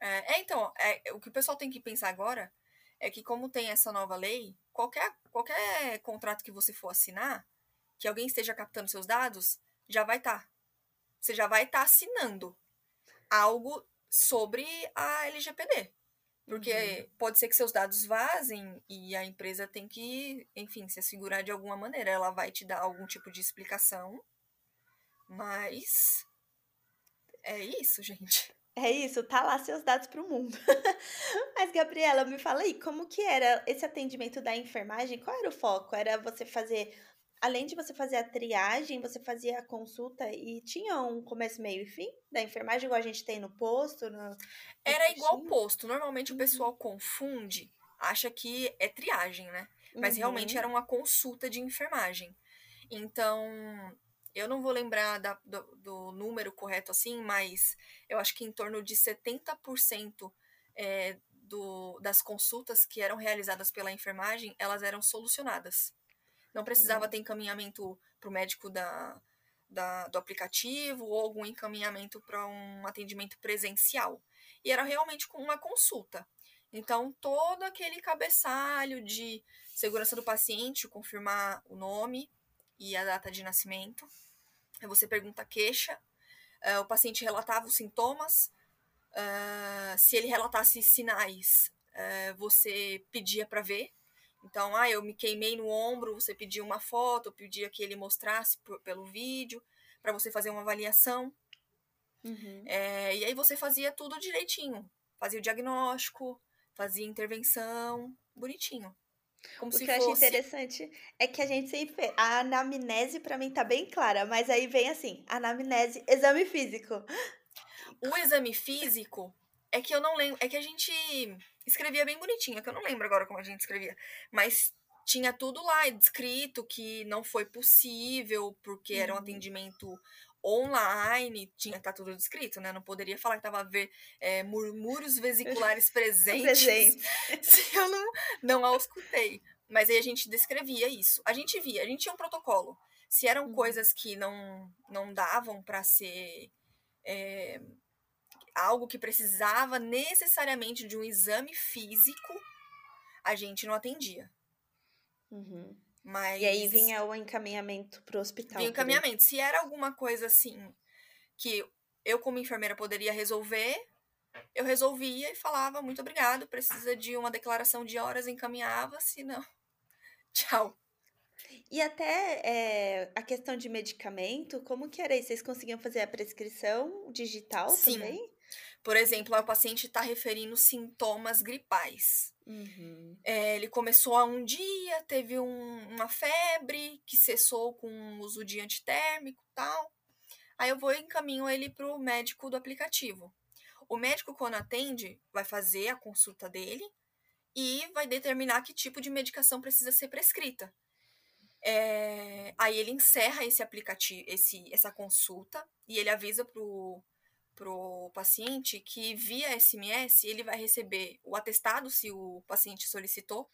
É, é então, é, o que o pessoal tem que pensar agora é que, como tem essa nova lei, qualquer, qualquer contrato que você for assinar, que alguém esteja captando seus dados, já vai estar. Tá. Você já vai estar tá assinando algo sobre a LGPD. Porque uhum. pode ser que seus dados vazem e a empresa tem que, enfim, se assegurar de alguma maneira. Ela vai te dar algum tipo de explicação. Mas. É isso, gente. É isso, tá lá seus dados para o mundo. <laughs> Mas, Gabriela, me fala aí, como que era esse atendimento da enfermagem? Qual era o foco? Era você fazer além de você fazer a triagem, você fazia a consulta e tinha um começo, meio e fim da enfermagem, igual a gente tem no posto? No, Era igual posto. Normalmente uhum. o pessoal confunde, acha que é triagem, né? Mas uhum. realmente era uma consulta de enfermagem. Então, eu não vou lembrar da, do, do, número correto assim, mas eu acho que em torno de 70% é, do, das consultas que eram realizadas pela enfermagem, elas eram solucionadas. Não precisava ter encaminhamento para o médico da, da, do aplicativo ou algum encaminhamento para um atendimento presencial. E era realmente uma consulta. Então, todo aquele cabeçalho de segurança do paciente, confirmar o nome e a data de nascimento. Você pergunta a queixa, uh, o paciente relatava os sintomas, uh, se ele relatasse sinais, uh, você pedia para ver então, ah, eu me queimei no ombro, você pedia uma foto, pedia que ele mostrasse por, pelo vídeo, para você fazer uma avaliação. Uhum. É, e aí você fazia tudo direitinho. Fazia o diagnóstico, fazia intervenção, bonitinho. Como o que eu fosse... acho interessante é que a gente sempre. A anamnese, para mim, tá bem clara, mas aí vem assim: anamnese, exame físico. O exame físico é que eu não lembro. É que a gente escrevia bem bonitinho, que eu não lembro agora como a gente escrevia. Mas tinha tudo lá descrito que não foi possível, porque era um uhum. atendimento online, tinha tá tudo descrito, né? Não poderia falar que tava a ver é, murmúrios vesiculares <laughs> presentes Presente. <laughs> se eu não, não a escutei. Mas aí a gente descrevia isso. A gente via, a gente tinha um protocolo. Se eram uhum. coisas que não, não davam para ser é, algo que precisava necessariamente de um exame físico, a gente não atendia. Uhum. Mas... E aí vinha o encaminhamento para o hospital. Vinha o encaminhamento. Se era alguma coisa assim que eu, como enfermeira, poderia resolver, eu resolvia e falava muito obrigado, precisa de uma declaração de horas, encaminhava, se não, <laughs> Tchau. E até é, a questão de medicamento, como que era isso? Vocês conseguiam fazer a prescrição digital Sim. também? Por exemplo, o paciente está referindo sintomas gripais. Uhum. É, ele começou a um dia, teve um, uma febre que cessou com o uso de antitérmico tal. Aí eu vou e encaminho ele para o médico do aplicativo. O médico, quando atende, vai fazer a consulta dele e vai determinar que tipo de medicação precisa ser prescrita. É, aí ele encerra esse aplicativo, esse, essa consulta, e ele avisa pro, pro paciente que via SMS ele vai receber o atestado se o paciente solicitou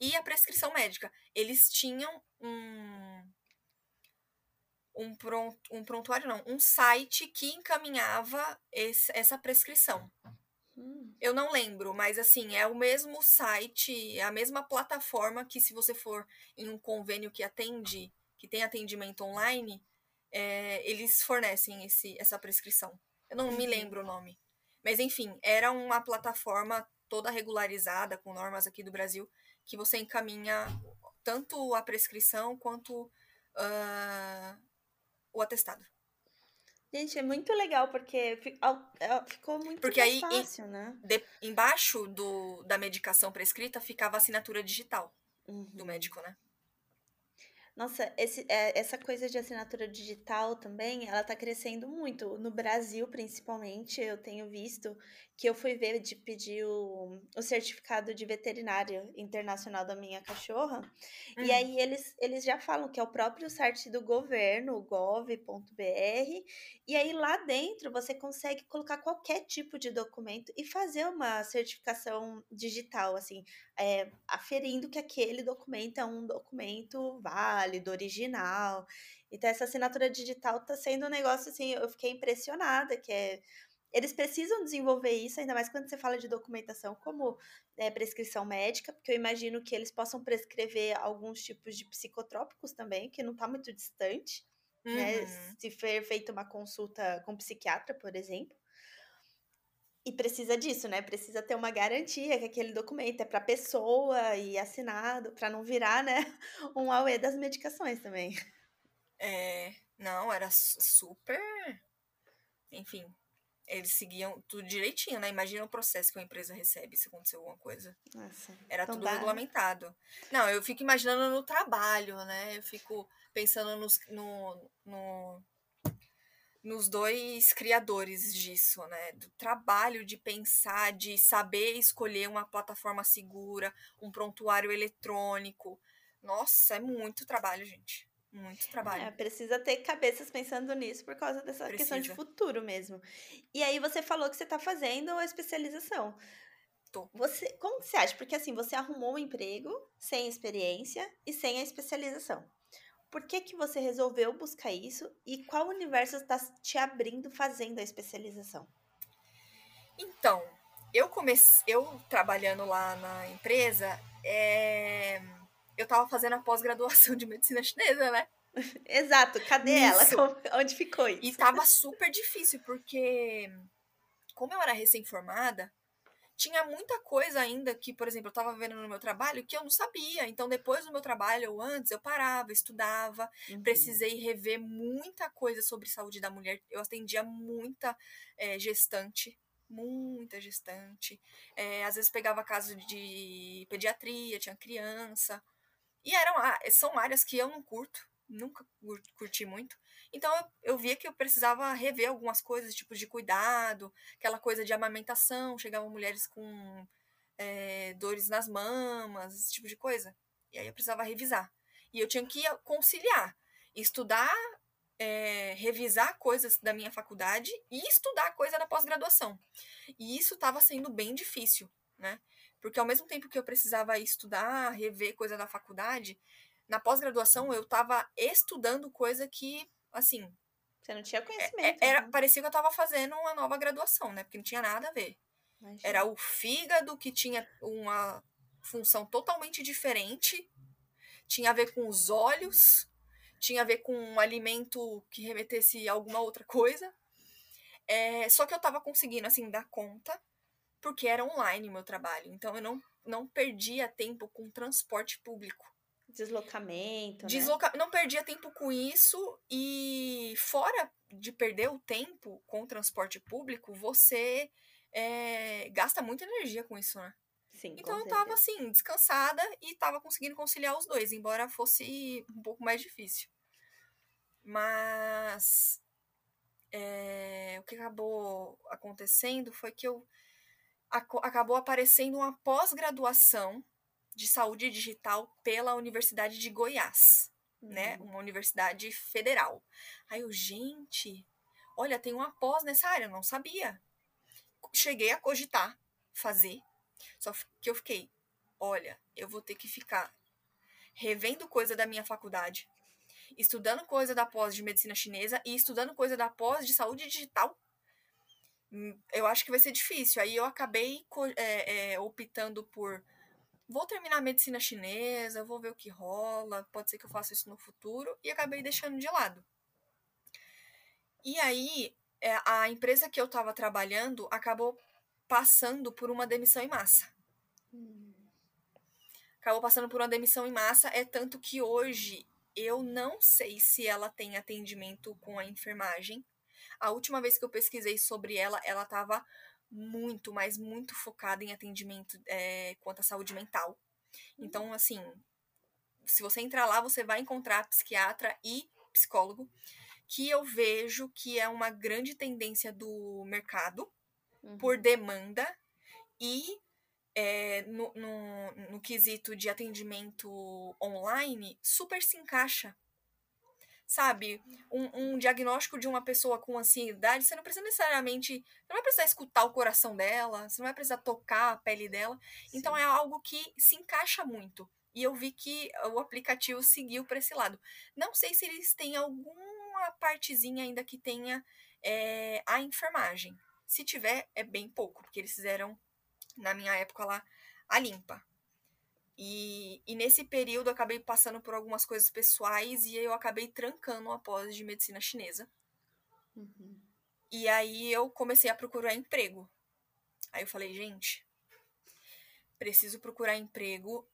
e a prescrição médica. Eles tinham um um, pronto, um prontuário, não, um site que encaminhava esse, essa prescrição. Hum. Eu não lembro, mas assim, é o mesmo site, é a mesma plataforma que se você for em um convênio que atende, que tem atendimento online, é, eles fornecem esse, essa prescrição. Eu não me lembro o nome. Mas enfim, era uma plataforma toda regularizada, com normas aqui do Brasil, que você encaminha tanto a prescrição quanto uh, o atestado. Gente, é muito legal, porque ficou muito porque aí, fácil, né? De, embaixo do, da medicação prescrita ficava a assinatura digital uhum. do médico, né? Nossa, esse, é, essa coisa de assinatura digital também, ela tá crescendo muito. No Brasil, principalmente, eu tenho visto que eu fui ver de pedir o, o certificado de veterinária internacional da minha cachorra. E aí eles, eles já falam que é o próprio site do governo, gov.br. E aí lá dentro você consegue colocar qualquer tipo de documento e fazer uma certificação digital, assim, é, aferindo que aquele documento é um documento válido, original. Então, essa assinatura digital está sendo um negócio assim, eu fiquei impressionada, que é eles precisam desenvolver isso, ainda mais quando você fala de documentação, como é, prescrição médica, porque eu imagino que eles possam prescrever alguns tipos de psicotrópicos também, que não está muito distante, né, uhum. né? Se for feita uma consulta com um psiquiatra, por exemplo. E precisa disso, né? Precisa ter uma garantia que aquele documento é para pessoa e assinado, para não virar, né, <laughs> um AUE das medicações também. É, não, era super. Enfim, eles seguiam tudo direitinho, né? Imagina o processo que uma empresa recebe se acontecer alguma coisa. Nossa, Era tudo dá. regulamentado. Não, eu fico imaginando no trabalho, né? Eu fico pensando nos, no, no, nos dois criadores disso, né? Do trabalho de pensar, de saber escolher uma plataforma segura, um prontuário eletrônico. Nossa, é muito trabalho, gente. Muito trabalho. É, precisa ter cabeças pensando nisso por causa dessa precisa. questão de futuro mesmo. E aí você falou que você está fazendo a especialização. Tô. Você, como que você acha? Porque assim, você arrumou um emprego sem experiência e sem a especialização. Por que, que você resolveu buscar isso e qual universo está te abrindo fazendo a especialização? Então, eu comecei, eu trabalhando lá na empresa, é eu tava fazendo a pós-graduação de medicina chinesa, né? <laughs> Exato, cadê isso. ela? Onde ficou isso? E tava super difícil, porque como eu era recém-formada, tinha muita coisa ainda que, por exemplo, eu tava vendo no meu trabalho que eu não sabia. Então, depois do meu trabalho ou antes, eu parava, estudava, uhum. precisei rever muita coisa sobre saúde da mulher. Eu atendia muita é, gestante, muita gestante. É, às vezes pegava caso de pediatria, tinha criança. E eram, são áreas que eu não curto, nunca curti muito. Então eu, eu via que eu precisava rever algumas coisas, tipo de cuidado, aquela coisa de amamentação, chegavam mulheres com é, dores nas mamas, esse tipo de coisa. E aí eu precisava revisar. E eu tinha que conciliar, estudar, é, revisar coisas da minha faculdade e estudar coisa da pós-graduação. E isso estava sendo bem difícil, né? Porque ao mesmo tempo que eu precisava estudar, rever coisa da faculdade, na pós-graduação eu estava estudando coisa que, assim. Você não tinha é, conhecimento. Era, né? Parecia que eu estava fazendo uma nova graduação, né? Porque não tinha nada a ver. Imagina. Era o fígado que tinha uma função totalmente diferente, tinha a ver com os olhos, tinha a ver com um alimento que remetesse a alguma outra coisa. É, só que eu estava conseguindo, assim, dar conta porque era online o meu trabalho. Então eu não, não perdia tempo com transporte público. Deslocamento, Desloca... né? Não perdia tempo com isso e fora de perder o tempo com o transporte público, você é, gasta muita energia com isso, né? Sim, então eu tava assim, descansada e tava conseguindo conciliar os dois, embora fosse um pouco mais difícil. Mas é, o que acabou acontecendo foi que eu acabou aparecendo uma pós-graduação de saúde digital pela Universidade de Goiás, né? uhum. né? Uma universidade federal. Aí eu, gente, olha, tem uma pós nessa área, eu não sabia. Cheguei a cogitar fazer, só que eu fiquei, olha, eu vou ter que ficar revendo coisa da minha faculdade, estudando coisa da pós de medicina chinesa e estudando coisa da pós de saúde digital eu acho que vai ser difícil. Aí eu acabei é, é, optando por vou terminar a medicina chinesa, vou ver o que rola, pode ser que eu faça isso no futuro, e acabei deixando de lado. E aí, é, a empresa que eu estava trabalhando acabou passando por uma demissão em massa. Acabou passando por uma demissão em massa, é tanto que hoje eu não sei se ela tem atendimento com a enfermagem. A última vez que eu pesquisei sobre ela, ela estava muito, mas muito focada em atendimento é, quanto à saúde mental. Então, assim, se você entrar lá, você vai encontrar psiquiatra e psicólogo, que eu vejo que é uma grande tendência do mercado uhum. por demanda e é, no, no, no quesito de atendimento online super se encaixa sabe, um, um, diagnóstico de uma pessoa com ansiedade, você não precisa necessariamente, não vai precisar escutar o coração dela, você não vai precisar tocar a pele dela. Então, Sim. Então é algo que se encaixa muito. E eu vi que o aplicativo seguiu para esse lado. Não sei se eles têm alguma partezinha ainda que tenha é, a enfermagem. Se tiver, é bem pouco, porque eles fizeram, na minha época lá, a limpa. E, e nesse período eu acabei passando por algumas coisas pessoais e eu acabei trancando uma pós de medicina chinesa. Uhum. E aí eu comecei a procurar emprego. Aí eu falei, gente, preciso procurar emprego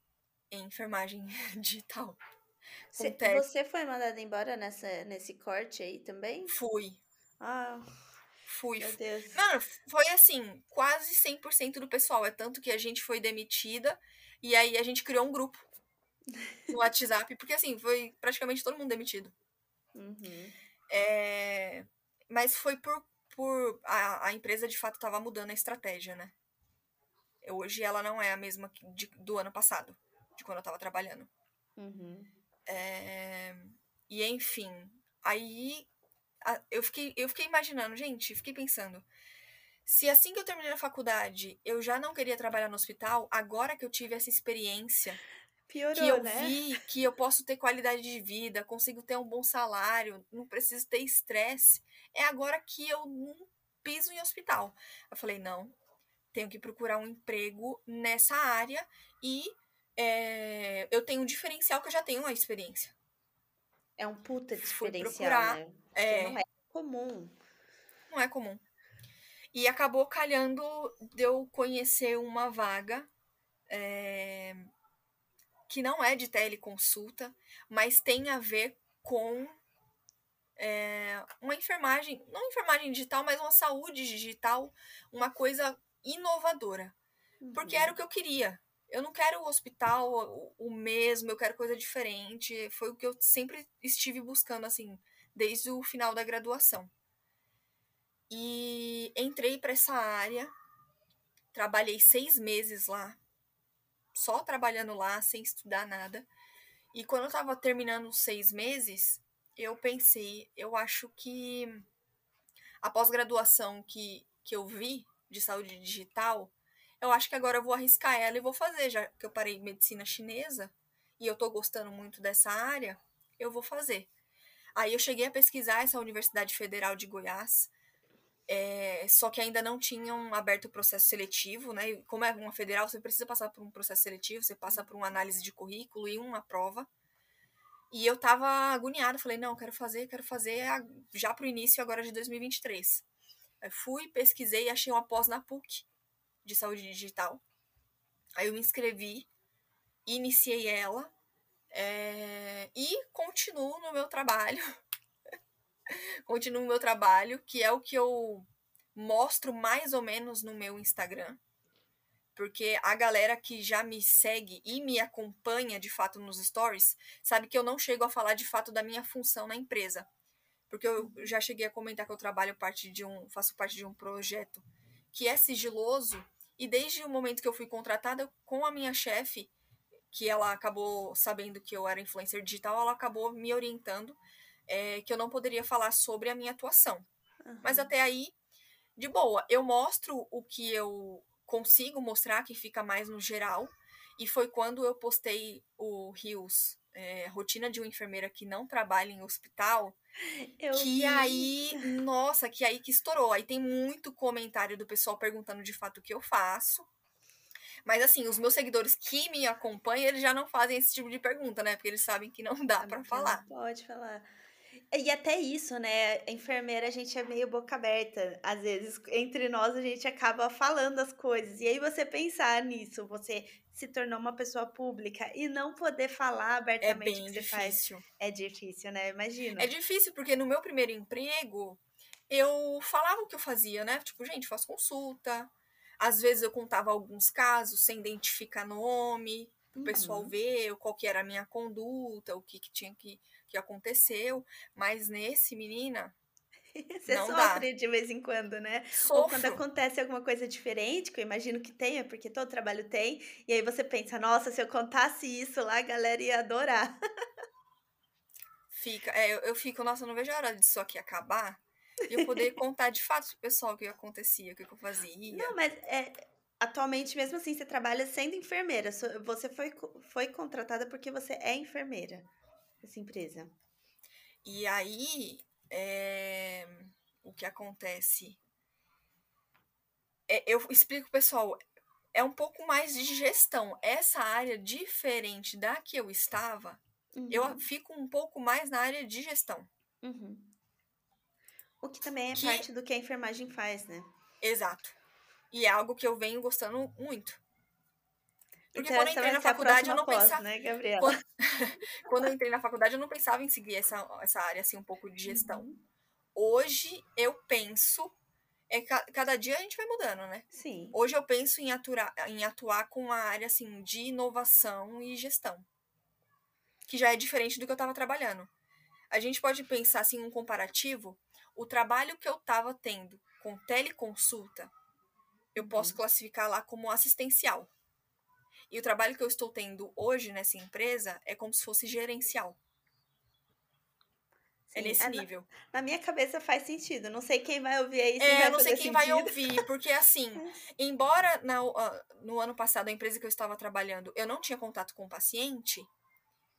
em enfermagem <laughs> digital. Cê, você foi mandada embora nessa, nesse corte aí também? Fui. Ah. Fui. Meu Deus. Mano, foi assim, quase 100% do pessoal. É tanto que a gente foi demitida e aí a gente criou um grupo no WhatsApp, porque assim, foi praticamente todo mundo demitido. Uhum. É... Mas foi por. por a, a empresa de fato estava mudando a estratégia, né? Hoje ela não é a mesma de, do ano passado, de quando eu estava trabalhando. Uhum. É... E enfim, aí eu fiquei, eu fiquei imaginando, gente, fiquei pensando. Se assim que eu terminei a faculdade eu já não queria trabalhar no hospital, agora que eu tive essa experiência, Piorou, que eu né? vi que eu posso ter qualidade de vida, consigo ter um bom salário, não preciso ter estresse, é agora que eu não piso em hospital. Eu falei, não, tenho que procurar um emprego nessa área e é, eu tenho um diferencial que eu já tenho uma experiência. É um puta diferencial, procurar, né? É, não é comum. Não é comum. E acabou calhando de eu conhecer uma vaga é, que não é de teleconsulta, mas tem a ver com é, uma enfermagem, não enfermagem digital, mas uma saúde digital, uma coisa inovadora. Uhum. Porque era o que eu queria. Eu não quero o hospital o, o mesmo, eu quero coisa diferente. Foi o que eu sempre estive buscando, assim, desde o final da graduação. E entrei para essa área, trabalhei seis meses lá, só trabalhando lá, sem estudar nada. E quando eu estava terminando os seis meses, eu pensei, eu acho que a pós-graduação que, que eu vi de saúde digital, eu acho que agora eu vou arriscar ela e vou fazer, já que eu parei medicina chinesa e eu tô gostando muito dessa área, eu vou fazer. Aí eu cheguei a pesquisar essa Universidade Federal de Goiás, é, só que ainda não tinham aberto o processo seletivo, né? Como é uma federal, você precisa passar por um processo seletivo, você passa por uma análise de currículo e uma prova. E eu tava agoniada, falei, não, quero fazer, quero fazer já pro início agora de 2023. Aí fui, pesquisei e achei uma pós na PUC de saúde digital. Aí eu me inscrevi, iniciei ela É, e continuo no meu trabalho. <laughs> continuo no meu trabalho, que é o que eu mostro mais ou menos no meu Instagram. Porque a galera que já me segue e me acompanha de fato nos stories sabe que eu não chego a falar de fato da minha função na empresa. Porque eu já cheguei a comentar que eu trabalho parte de um, faço parte de um projeto que é sigiloso e desde o momento que eu fui contratada com a minha chefe, que ela acabou sabendo que eu era influencer digital, ela acabou me orientando é, que eu não poderia falar sobre a minha atuação. Uhum. Mas até aí, de boa, eu mostro o que eu consigo mostrar, que fica mais no geral. E foi quando eu postei o Rios, é, rotina de uma enfermeira que não trabalha em hospital, <laughs> eu que vi. aí, nossa, que aí que estourou. Aí tem muito comentário do pessoal perguntando de fato o que eu faço. Mas assim, os meus seguidores que me acompanham, eles já não fazem esse tipo de pergunta, né? Porque eles sabem que não <laughs> dá para falar. Pode falar. E até isso, né? A enfermeira, a gente é meio boca aberta. Às vezes, entre nós, a gente acaba falando as coisas. E aí, você pensar nisso, você se tornou uma pessoa pública e não poder falar é abertamente é bem o difícil. faz. É difícil, né? Imagina. É difícil, porque no meu primeiro emprego, eu falava o que eu fazia, né? Tipo, gente, faço consulta. Às vezes eu contava alguns casos sem identificar nome, o pessoal uhum. ver qual que era a minha conduta, o que, que tinha que que aconteceu, mas nesse, menina, <laughs> você não sofre dá. de vez em quando, né? Sofro. Ou quando acontece alguma coisa diferente, que eu imagino que tenha, porque todo trabalho tem, e aí você pensa, nossa, se eu contasse isso lá, a galera ia adorar. Fica, é, eu, eu fico, nossa, eu não vejo a hora disso aqui acabar e eu poder contar de fato pro pessoal o que acontecia, o que eu fazia. Não, mas é, atualmente, mesmo assim, você trabalha sendo enfermeira. Você foi, foi contratada porque você é enfermeira essa empresa. E aí, é, o que acontece? É, eu explico, pessoal, é um pouco mais de gestão. Essa área diferente da que eu estava, uhum. eu fico um pouco mais na área de gestão. Uhum. O que também é que... parte do que a enfermagem faz, né? Exato. E é algo que eu venho gostando muito. Porque quando eu entrei na faculdade, eu não pós, pensava. Né, Gabriela? Quando... <laughs> quando, eu entrei na faculdade, eu não pensava em seguir essa, essa área, assim, um pouco de gestão. Uhum. Hoje, eu penso. É, cada dia a gente vai mudando, né? Sim. Hoje eu penso em atuar, em atuar com a área, assim, de inovação e gestão. Que já é diferente do que eu estava trabalhando. A gente pode pensar, assim, um comparativo. O trabalho que eu estava tendo com teleconsulta, eu posso uhum. classificar lá como assistencial. E o trabalho que eu estou tendo hoje nessa empresa é como se fosse gerencial. É Sim, é nesse é, nível. Na, na, minha cabeça faz sentido. Não sei quem vai ouvir aí. É, eu não sei quem sentido. vai ouvir, porque assim, <laughs> embora na, no ano passado a empresa que eu estava trabalhando eu não tinha contato com o paciente,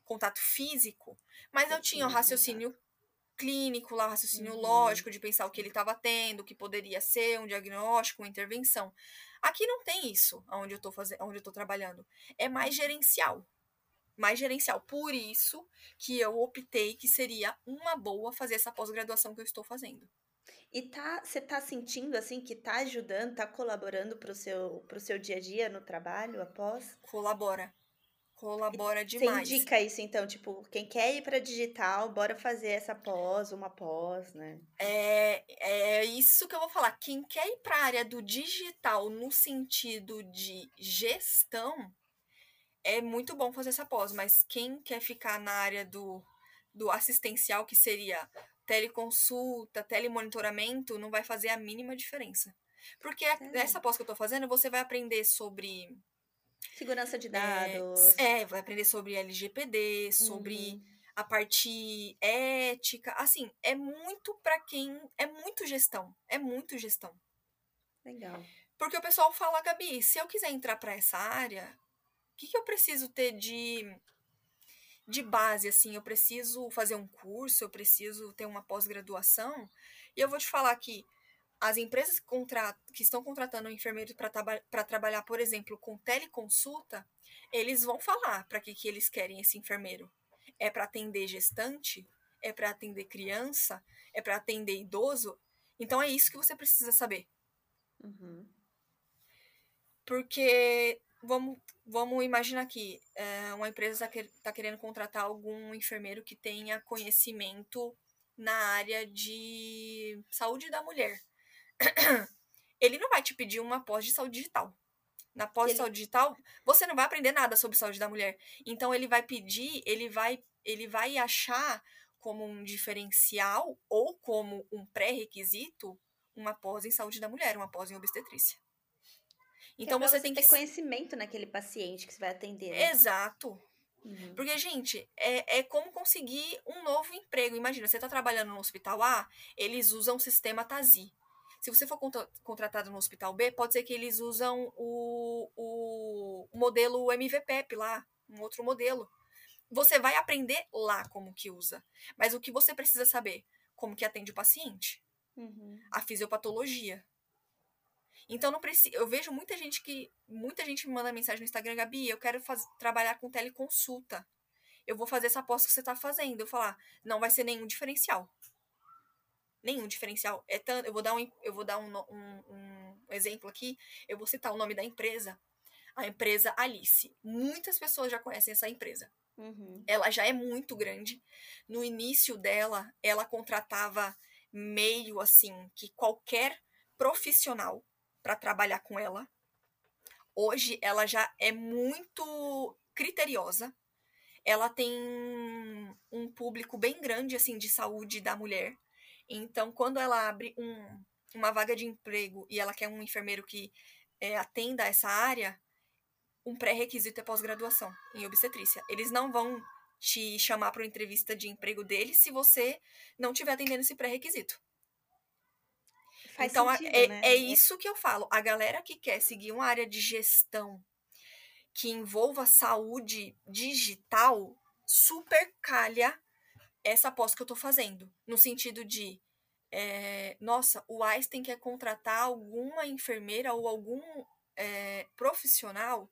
contato físico, mas eu, eu tinha o raciocínio clínico, lá, raciocínio uhum. lógico de pensar o que ele estava tendo, o que poderia ser um diagnóstico, uma intervenção. Aqui não tem isso, onde eu tô fazendo, onde eu tô trabalhando. É mais gerencial. Mais gerencial. Por isso que eu optei que seria uma boa fazer essa pós-graduação que eu estou fazendo. E tá, você tá sentindo assim que tá ajudando, tá colaborando pro seu, pro seu dia a dia no trabalho após? Colabora colabora demais. Você indica isso, então, tipo, quem quer ir para digital, bora fazer essa pós, uma pós, né? É, é isso que eu vou falar. Quem quer ir para a área do digital no sentido de gestão, é muito bom fazer essa pós, mas quem quer ficar na área do, do assistencial, que seria teleconsulta, telemonitoramento, não vai fazer a mínima diferença. Porque é. nessa pós que eu tô fazendo, você vai aprender sobre Segurança de dados. É, é vai aprender sobre LGPD, sobre uhum. a parte ética. Assim, é muito para quem. É muito gestão. É muito gestão. Legal. Porque o pessoal fala, Gabi, se eu quiser entrar para essa área, o que, que eu preciso ter de, de base? Assim, eu preciso fazer um curso, eu preciso ter uma pós-graduação. E eu vou te falar que as empresas que, que estão contratando enfermeiros para trabalhar, por exemplo, com teleconsulta, eles vão falar para que, que eles querem esse enfermeiro. É para atender gestante? É para atender criança? É para atender idoso? Então é isso que você precisa saber. Uhum. Porque, vamos vamos imaginar aqui, é, uma empresa está tá querendo contratar algum enfermeiro que tenha conhecimento na área de saúde da mulher. Ele não vai te pedir uma pós de saúde digital. Na pós de saúde digital, você não vai aprender nada sobre saúde da mulher. Então ele vai pedir, ele vai, ele vai achar como um diferencial ou como um pré-requisito uma pós em saúde da mulher, uma pós em obstetrícia. Então é você, você tem que ter conhecimento naquele paciente que você vai atender. Né? Exato. Uhum. Porque, gente, é, é como conseguir um novo emprego. Imagina, você está trabalhando no hospital A, eles usam o sistema TASI. Se você for contratado no hospital B, pode ser que eles usam o, o, o modelo MVPEP lá, um outro modelo. Você vai aprender lá como que usa. Mas o que você precisa saber? Como que atende o paciente. Uhum. A fisiopatologia. Então não precisa. Eu vejo muita gente que. Muita gente me manda mensagem no Instagram, Gabi, eu quero faz, trabalhar com teleconsulta. Eu vou fazer essa aposta que você está fazendo. Eu falar, não vai ser nenhum diferencial. Nenhum diferencial. É tanto, eu vou dar, um, eu vou dar um, um, um exemplo aqui. Eu vou citar o nome da empresa. A empresa Alice. Muitas pessoas já conhecem essa empresa. Uhum. Ela já é muito grande. No início dela, ela contratava meio assim que qualquer profissional para trabalhar com ela. Hoje ela já é muito criteriosa. Ela tem um público bem grande assim de saúde da mulher. Então, quando ela abre um, uma vaga de emprego e ela quer um enfermeiro que é, atenda essa área, um pré-requisito é pós-graduação em obstetrícia. Eles não vão te chamar para uma entrevista de emprego deles se você não estiver atendendo esse pré-requisito. então, sentido, é, né? é isso que eu falo. A galera que quer seguir uma área de gestão que envolva saúde digital, super calha essa pós que eu tô fazendo. No sentido de, é, nossa, o Einstein quer contratar alguma enfermeira ou algum é, profissional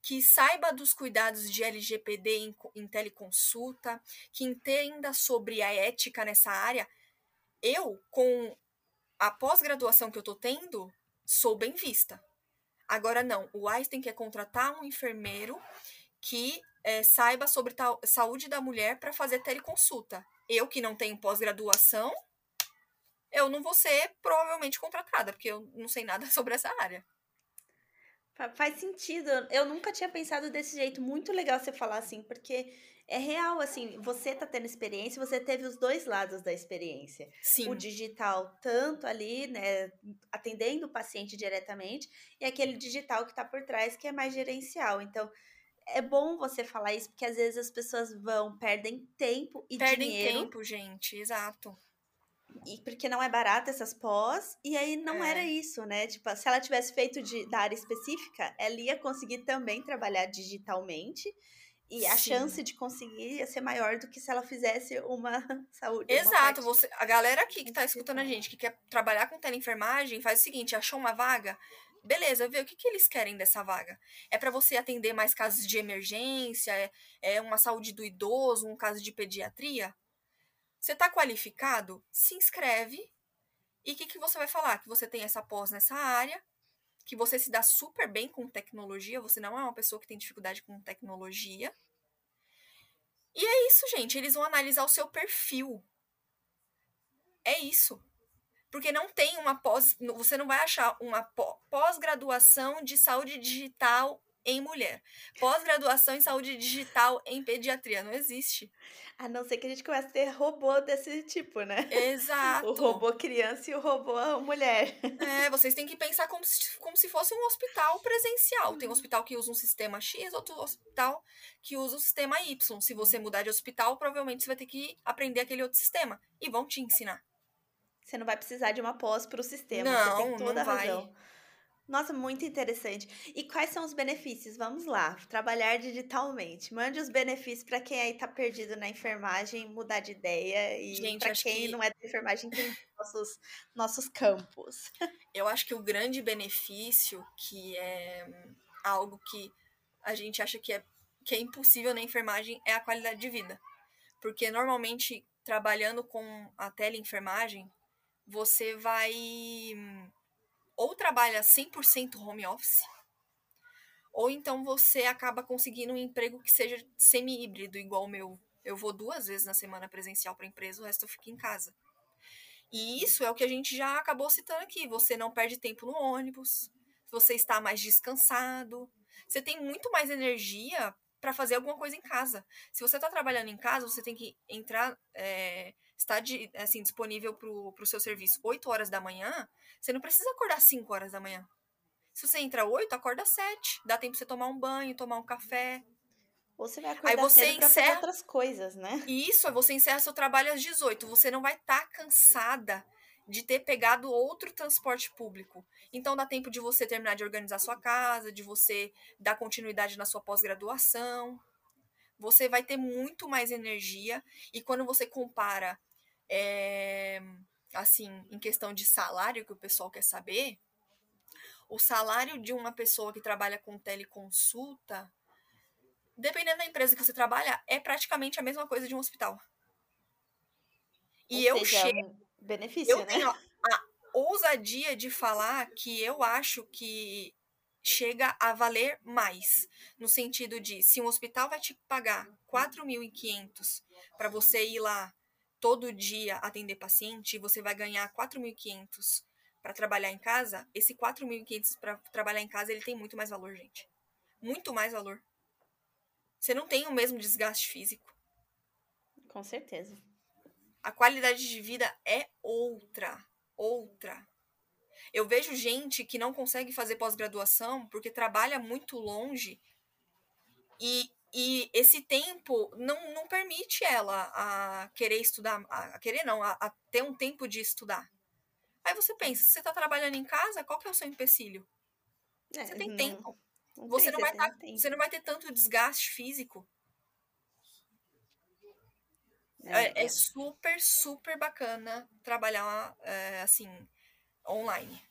que saiba dos cuidados de LGPD em, em teleconsulta, que entenda sobre a ética nessa área. Eu, com a pós-graduação que eu tô tendo, sou bem vista. Agora não, o Einstein quer contratar um enfermeiro que é, saiba sobre tal, saúde da mulher para fazer teleconsulta. Eu que não tenho pós-graduação, eu não vou ser provavelmente contratada, porque eu não sei nada <laughs> sobre essa área. Faz sentido. Eu nunca tinha pensado desse jeito. Muito legal você falar assim, porque é real, assim, você tá tendo experiência, você teve os dois lados da experiência. Sim. O digital, tanto ali, né, atendendo o paciente diretamente, e aquele digital que tá por trás, que é mais gerencial. Então, é bom você falar isso, porque às vezes as pessoas vão, perdem tempo e perdem dinheiro. Perdem tempo, gente, exato. E porque não é barato essas pós, e aí não é. era isso, né? Tipo, se ela tivesse feito de, da área específica, ela ia conseguir também trabalhar digitalmente. E a Sim. chance de conseguir ia ser maior do que se ela fizesse uma <laughs> saúde. Exato. Uma você, a galera aqui que tá escutando a gente, que quer trabalhar com teleenfermagem, faz o seguinte: achou uma vaga? Beleza, vê o que, que eles querem dessa vaga. É para você atender mais casos de emergência? É, é uma saúde do idoso? Um caso de pediatria? Você está qualificado? Se inscreve. E o que, que você vai falar? Que você tem essa pós nessa área, que você se dá super bem com tecnologia, você não é uma pessoa que tem dificuldade com tecnologia. E é isso, gente. Eles vão analisar o seu perfil. É isso. Porque não tem uma pós. Você não vai achar uma pós-graduação de saúde digital em mulher. Pós-graduação em saúde digital em pediatria. Não existe. A não ser que a gente comece a ter robô desse tipo, né? <laughs> Exato. O robô criança e o robô mulher. É, vocês têm que pensar como se, como se fosse um hospital presencial. Tem um hospital que usa um sistema X, outro hospital que usa o sistema Y. Se você mudar de hospital, provavelmente você vai ter que aprender aquele outro sistema. E vão te ensinar. Você não vai precisar de uma pós para o sistema. Não, você tem toda a razão. Vai. Nossa, muito interessante. E quais são os benefícios? Vamos lá, trabalhar digitalmente. Mande os benefícios para quem aí tá perdido na enfermagem, mudar de ideia e para quem que... não é da enfermagem tem nossos nossos campos. <laughs> Eu acho que o grande benefício que é algo que a gente acha que é que é impossível na enfermagem é a qualidade de vida. Porque normalmente trabalhando com a teleenfermagem, você vai ou trabalha 100% home office, ou então você acaba conseguindo um emprego que seja semi-híbrido, igual o meu. Eu vou duas vezes na semana presencial para a empresa, o resto eu fico em casa. E isso é o que a gente já acabou citando aqui. Você não perde tempo no ônibus, você está mais descansado, você tem muito mais energia para fazer alguma coisa em casa. Se você está trabalhando em casa, você tem que entrar, é, estar de, assim, disponível para o seu serviço 8 horas da manhã, você não precisa acordar 5 horas da manhã. Se você entra 8, acorda 7. Dá tempo para você tomar um banho, tomar um café. Ou você vai acordar Aí você cedo encerra... fazer outras coisas, né? Isso, você encerra seu trabalho às 18. Você não vai estar tá cansada de ter pegado outro transporte público. Então dá tempo de você terminar de organizar sua casa, de você dar continuidade na sua pós-graduação. Você vai ter muito mais energia e quando você compara, é, assim, em questão de salário que o pessoal quer saber, o salário de uma pessoa que trabalha com teleconsulta, dependendo da empresa que você trabalha, é praticamente a mesma coisa de um hospital. E Ou eu seja, chego. Benefício, eu né? tenho a ousadia de falar que eu acho que chega a valer mais. No sentido de, se um hospital vai te pagar 4.500 para você ir lá todo dia atender paciente, você vai ganhar 4.500 para trabalhar em casa, esse 4.500 para trabalhar em casa, ele tem muito mais valor, gente. Muito mais valor. Você não tem o mesmo desgaste físico. Com certeza. A qualidade de vida é outra, outra. Eu vejo gente que não consegue fazer pós-graduação porque trabalha muito longe e, e esse tempo não, não permite ela a querer estudar, a querer não, a, a ter um tempo de estudar. Aí você pensa, você está trabalhando em casa, qual que é o seu empecilho? É, você tem não, tempo. Não você, não vai tá, você não vai ter tanto desgaste físico. É, é, é super, super bacana trabalhar é, assim, online.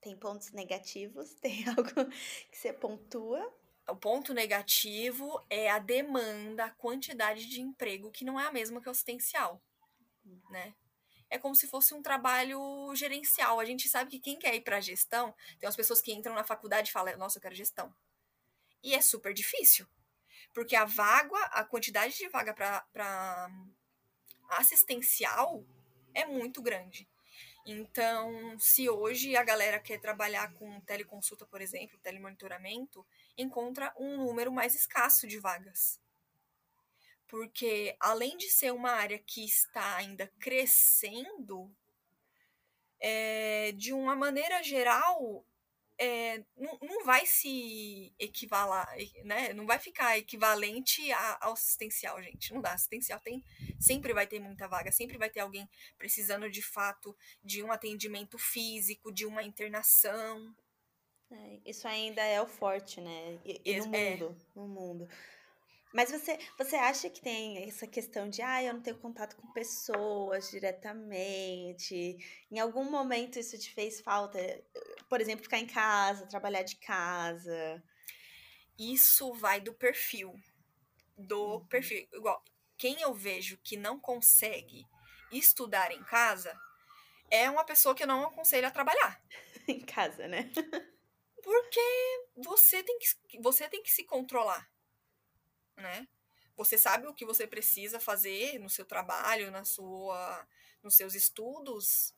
Tem pontos negativos? <laughs> Tem algo que você pontua? O ponto negativo é a demanda, a quantidade de emprego que não é a mesma que o assistencial, né? é como se fosse um trabalho gerencial. A gente sabe que quem quer ir para gestão, tem umas pessoas que entram na faculdade e falam: "Nossa, eu quero gestão". E é super difícil. Porque a vaga, a quantidade de vaga para assistencial é muito grande. Então, se hoje a galera quer trabalhar com teleconsulta, por exemplo, telemonitoramento, encontra um número mais escasso de vagas porque além de ser uma área que está ainda crescendo, é, de uma maneira geral, é, não, não vai se equivalar, né? Não vai ficar equivalente ao assistencial, gente. Não dá. Assistencial tem, sempre vai ter muita vaga, sempre vai ter alguém precisando de fato de um atendimento físico, de uma internação. É, isso ainda é o forte, né? E, e no é. mundo, no mundo. Mas você, você acha que tem essa questão de, ah, eu não tenho contato com pessoas diretamente? Em algum momento isso te fez falta? Por exemplo, ficar em casa, trabalhar de casa? Isso vai do perfil. Do uhum. perfil. Igual, quem eu vejo que não consegue estudar em casa é uma pessoa que eu não aconselho a trabalhar. <laughs> em casa, né? <laughs> Porque você tem que, você tem que se controlar né? Você sabe o que você precisa fazer no seu trabalho, na sua, nos seus estudos,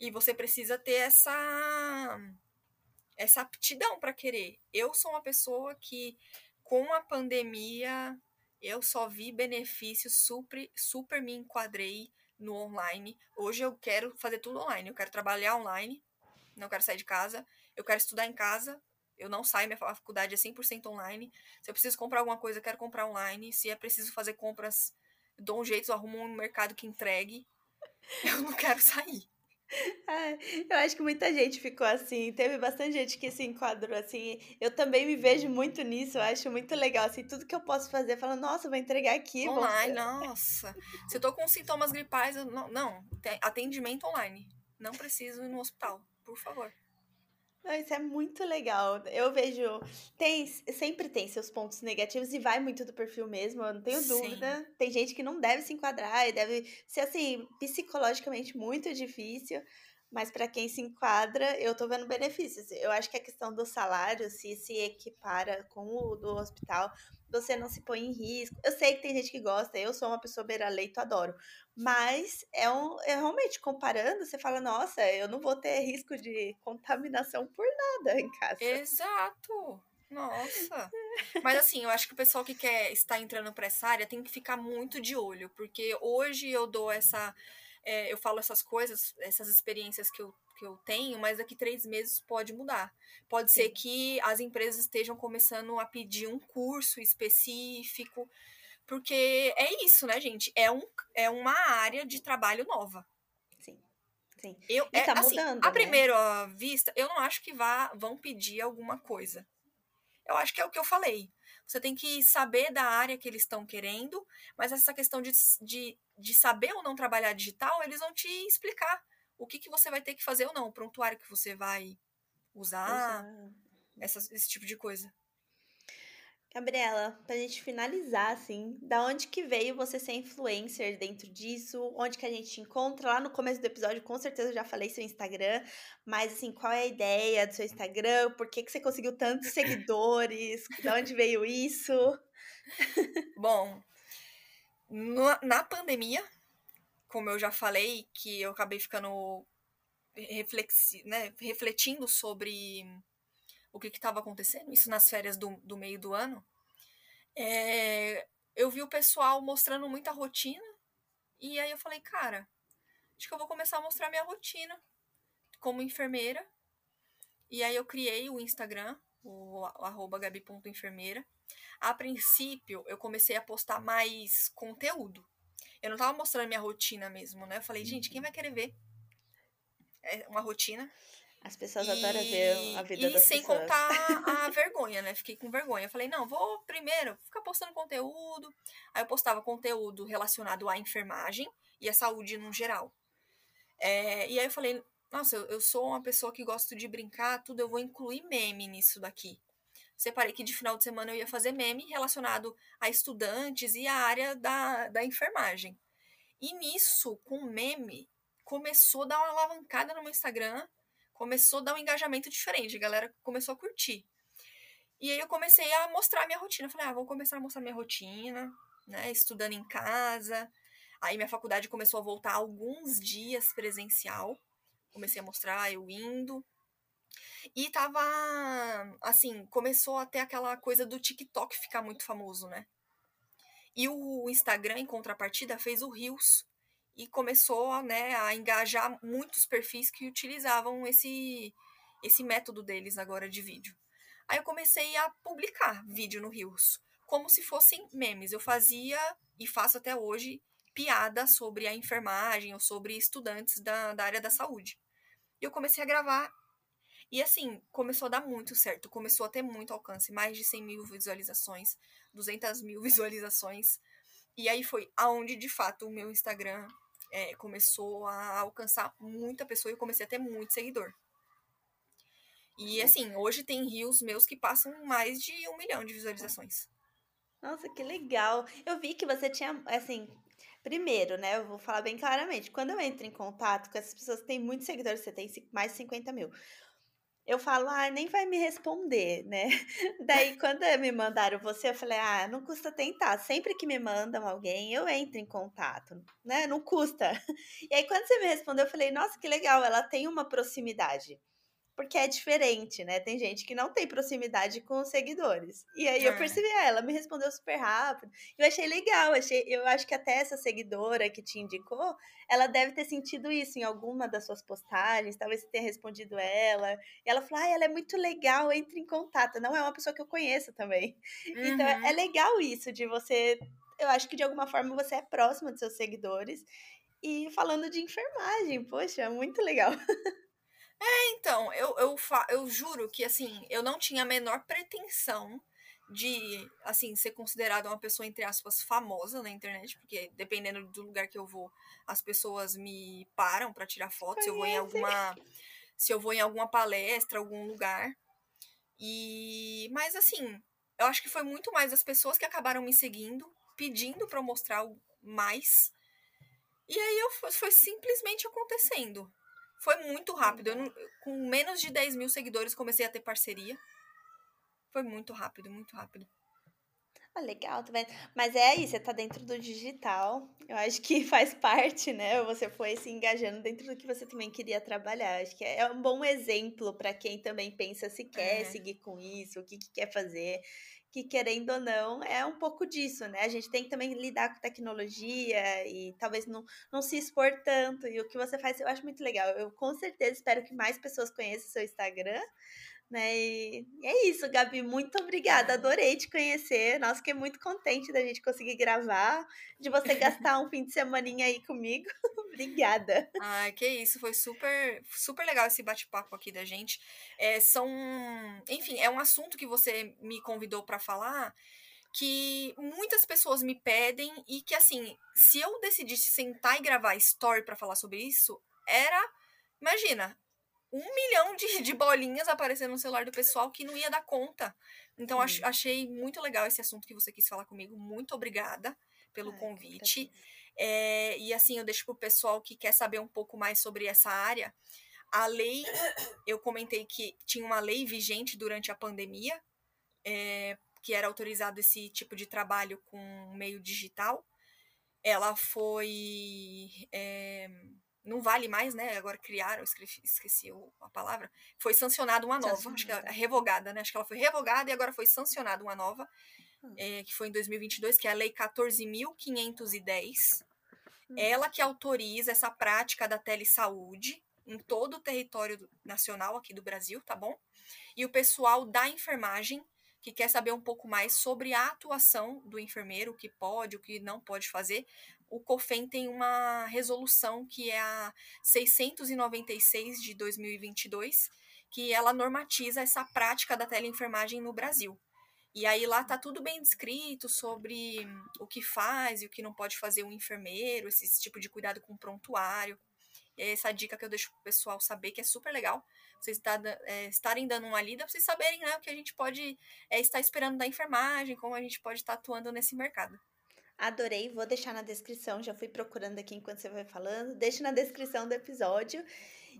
e você precisa ter essa essa aptidão para querer. Eu sou uma pessoa que com a pandemia eu só vi benefícios, super, super me enquadrei no online. Hoje eu quero fazer tudo online, eu quero trabalhar online, não quero sair de casa, eu quero estudar em casa, eu não saio, minha faculdade é 100% online. Se eu preciso comprar alguma coisa, eu quero comprar online. Se é preciso fazer compras, dou um jeito, eu arrumo um mercado que entregue. <laughs> Eu não quero sair. É, eu acho que muita gente ficou assim, teve bastante gente que se enquadrou assim. Eu também me vejo muito nisso, eu acho muito legal assim, tudo que eu posso fazer, falando, nossa, vou entregar aqui. Online, nossa. Se eu tô com sintomas gripais, eu, não, não, atendimento online. Não preciso ir no hospital, por favor. Isso é muito legal. Eu vejo. Tem, sempre tem seus pontos negativos e vai muito do perfil mesmo, eu não tenho Sim. dúvida. Tem gente que não deve se enquadrar e deve ser, assim, psicologicamente muito difícil. mas para quem se enquadra, eu tô vendo benefícios. Eu acho que a questão do salário, se se equipara com o do hospital, você não se põe em risco. Eu sei que tem gente que gosta, eu sou uma pessoa beira-leito, adoro. Mas é, um, é realmente comparando, você fala, nossa, eu não vou ter risco de contaminação por nada em casa. Exato. Nossa. Mas assim, eu acho que o pessoal que quer estar entrando para essa área tem que ficar muito de olho, porque hoje eu dou essa. É, eu falo essas coisas, essas experiências que eu, que eu tenho, mas daqui três meses pode mudar. Pode Sim. ser que as empresas estejam começando a pedir um curso específico, porque é isso, né, gente? É, um, é uma área de trabalho nova. Sim. Sim. Eu, e é, tá assim, mudando, a né? primeira vista, eu não acho que vá, vão pedir alguma coisa eu acho que é o que eu falei. Você tem que saber da área que eles estão querendo, mas essa questão de, de, de saber ou não trabalhar digital, eles vão te explicar o que, que você vai ter que fazer ou não, o prontuário que você vai usar, essa, esse tipo de coisa. Gabriela, pra gente finalizar, assim, da onde que veio você ser influencer dentro disso? Onde que a gente te encontra? Lá no começo do episódio, com certeza eu já falei seu Instagram, mas assim, qual é a ideia do seu Instagram? Por que, que você conseguiu tantos seguidores? da onde veio isso? <laughs> Bom, no, na pandemia, como eu já falei, que eu acabei ficando reflexi, né, refletindo sobre o que estava acontecendo, isso nas férias do, do meio do ano, é, eu vi o pessoal mostrando muita rotina, e aí eu falei, cara, acho que eu vou começar a mostrar minha rotina como enfermeira. E aí eu criei o Instagram, o, o arroba gabi.enfermeira. A princípio, eu comecei a postar mais conteúdo. Eu não tava mostrando minha rotina mesmo, né? Eu falei, gente, quem vai querer ver? É uma rotina. As pessoas e, adoram ver a vida e das sem contar a <laughs> vergonha, né? Fiquei com vergonha. Eu falei, não, vou primeiro ficar postando conteúdo. Aí eu postava conteúdo relacionado à enfermagem e à saúde no geral. É, e aí eu falei, nossa, eu, eu sou uma pessoa que gosto de brincar, tudo, eu vou incluir meme nisso daqui. Separei que de final de semana eu ia fazer meme relacionado a estudantes e a área da, da enfermagem. E nisso, com meme, começou a dar uma alavancada no meu Instagram começou a dar um engajamento diferente, a galera começou a curtir. E aí eu comecei a mostrar a minha rotina. falei, ah, vou começar a mostrar minha rotina, né? Estudando em casa. Aí minha faculdade começou a voltar alguns dias presencial. Comecei a mostrar eu indo. E tava assim, começou a ter aquela coisa do TikTok ficar muito famoso, né? E o Instagram, em contrapartida, fez o Reels, e começou né, a engajar muitos perfis que utilizavam esse, esse método deles agora de vídeo. Aí eu comecei a publicar vídeo no Rios, como se fossem memes. Eu fazia e faço até hoje piada sobre a enfermagem ou sobre estudantes da, da área da saúde. E eu comecei a gravar. E assim, começou a dar muito certo. Começou a ter muito alcance. Mais de 100 mil visualizações, 200 mil <laughs> visualizações. E aí foi aonde, de fato, o meu Instagram é, começou a alcançar muita pessoa e eu comecei a ter muito seguidor. E assim, hoje tem rios meus que passam mais de um milhão de visualizações. Nossa, que legal. Eu vi que você tinha, assim, primeiro, né? Eu vou falar bem claramente. Quando eu entro em contato com essas pessoas que têm muitos seguidores, você tem mais de 50 mil eu falo, ah, nem vai me responder, né? <laughs> Daí, quando me mandaram você, eu falei, ah, não custa tentar. Sempre que me mandam alguém, eu entro em contato, né? Não custa. <laughs> E aí, quando você me respondeu, eu falei, nossa, que legal, ela tem uma proximidade porque é diferente, né? Tem gente que não tem proximidade com os seguidores. E aí é. eu percebi, ah, ela me respondeu super rápido. Eu achei legal, achei, eu acho que até essa seguidora que te indicou, ela deve ter sentido isso em alguma das suas postagens, talvez você tenha respondido ela. E ela falou: ah, ela é muito legal, entre em contato. Não é uma pessoa que eu conheço também. Uhum. Então é uhum. legal isso de você. Eu acho que de alguma forma você é próxima dos seus seguidores. E falando de enfermagem, poxa, muito legal. <laughs> É, então, eu, eu, eu juro que, assim, eu não tinha a menor pretensão de, assim, ser considerada uma pessoa, entre aspas, famosa na internet, porque dependendo do lugar que eu vou, as pessoas me param para tirar fotos, se eu vou em alguma se eu vou em alguma palestra, algum lugar. E mas assim, eu acho que foi muito mais as pessoas que acabaram me seguindo, pedindo para eu mostrar mais. E aí eu foi simplesmente acontecendo. Foi muito rápido. Não, com menos de 10 mil seguidores, comecei a ter parceria. Foi muito rápido, muito rápido. Ah, legal, tá vendo? Mas é aí, você tá dentro do digital. Eu acho que <laughs> faz parte, né? Você foi se engajando dentro do que você também queria trabalhar. Acho que é um bom exemplo para quem também pensa se quer é. seguir com isso, o que, que quer fazer que querendo ou não é um pouco disso, né? A gente tem que também lidar com tecnologia e talvez não, não se expor tanto. E o que você faz eu acho muito legal. Eu com certeza espero que mais pessoas conheçam o seu Instagram, né? E é isso, Gabi, muito obrigada. <laughs> Adorei te conhecer. Nossa, fiquei muito contente da gente conseguir gravar, de você <laughs> gastar um fim de semaninha aí comigo. <laughs> obrigada. Ai, que isso, foi super, super legal esse bate-papo aqui da gente. É, são, enfim, é um assunto que você me convidou para falar que muitas pessoas me pedem e que assim, se eu decidisse sentar e gravar story para falar sobre isso, era, imagina, um milhão de, de bolinhas aparecendo no celular do pessoal que não ia dar conta. Então, ach, achei muito legal esse assunto que você quis falar comigo. Muito obrigada pelo Ai, convite. É, e assim, eu deixo pro pessoal que quer saber um pouco mais sobre essa área. A lei, eu comentei que tinha uma lei vigente durante a pandemia, é, que era autorizado esse tipo de trabalho com meio digital. Ela foi. É, não vale mais, né? Agora criaram, esqueci, esqueci a palavra. Foi sancionada uma nova, acho que é revogada, né? Acho que ela foi revogada e agora foi sancionada uma nova, hum. é, que foi em 2022, que é a Lei 14.510. Hum. Ela que autoriza essa prática da telesaúde em todo o território nacional aqui do Brasil, tá bom? E o pessoal da enfermagem que quer saber um pouco mais sobre a atuação do enfermeiro, o que pode, o que não pode fazer, o COFEN tem uma resolução que é a 696 de 2022, que ela normatiza essa prática da teleenfermagem no Brasil. E aí lá tá tudo bem descrito sobre o que faz e o que não pode fazer o enfermeiro, esse tipo de cuidado com o prontuário. E essa dica que eu deixo pro pessoal saber, que é super legal. Vocês tá, é, estarem dando uma lida, pra vocês saberem né, o que a gente pode é, estar esperando da enfermagem, como a gente pode estar atuando nesse mercado. Adorei, vou deixar na descrição. Já fui procurando aqui enquanto você vai falando. Deixa na descrição do episódio.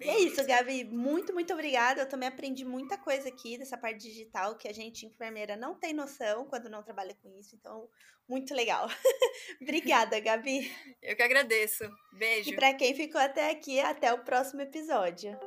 E é isso, Gabi. Muito, muito obrigada. Eu também aprendi muita coisa aqui dessa parte digital que a gente, enfermeira, não tem noção quando não trabalha com isso. Então, muito legal. <laughs> obrigada, Gabi. Eu que agradeço. Beijo. E para quem ficou até aqui, até o próximo episódio.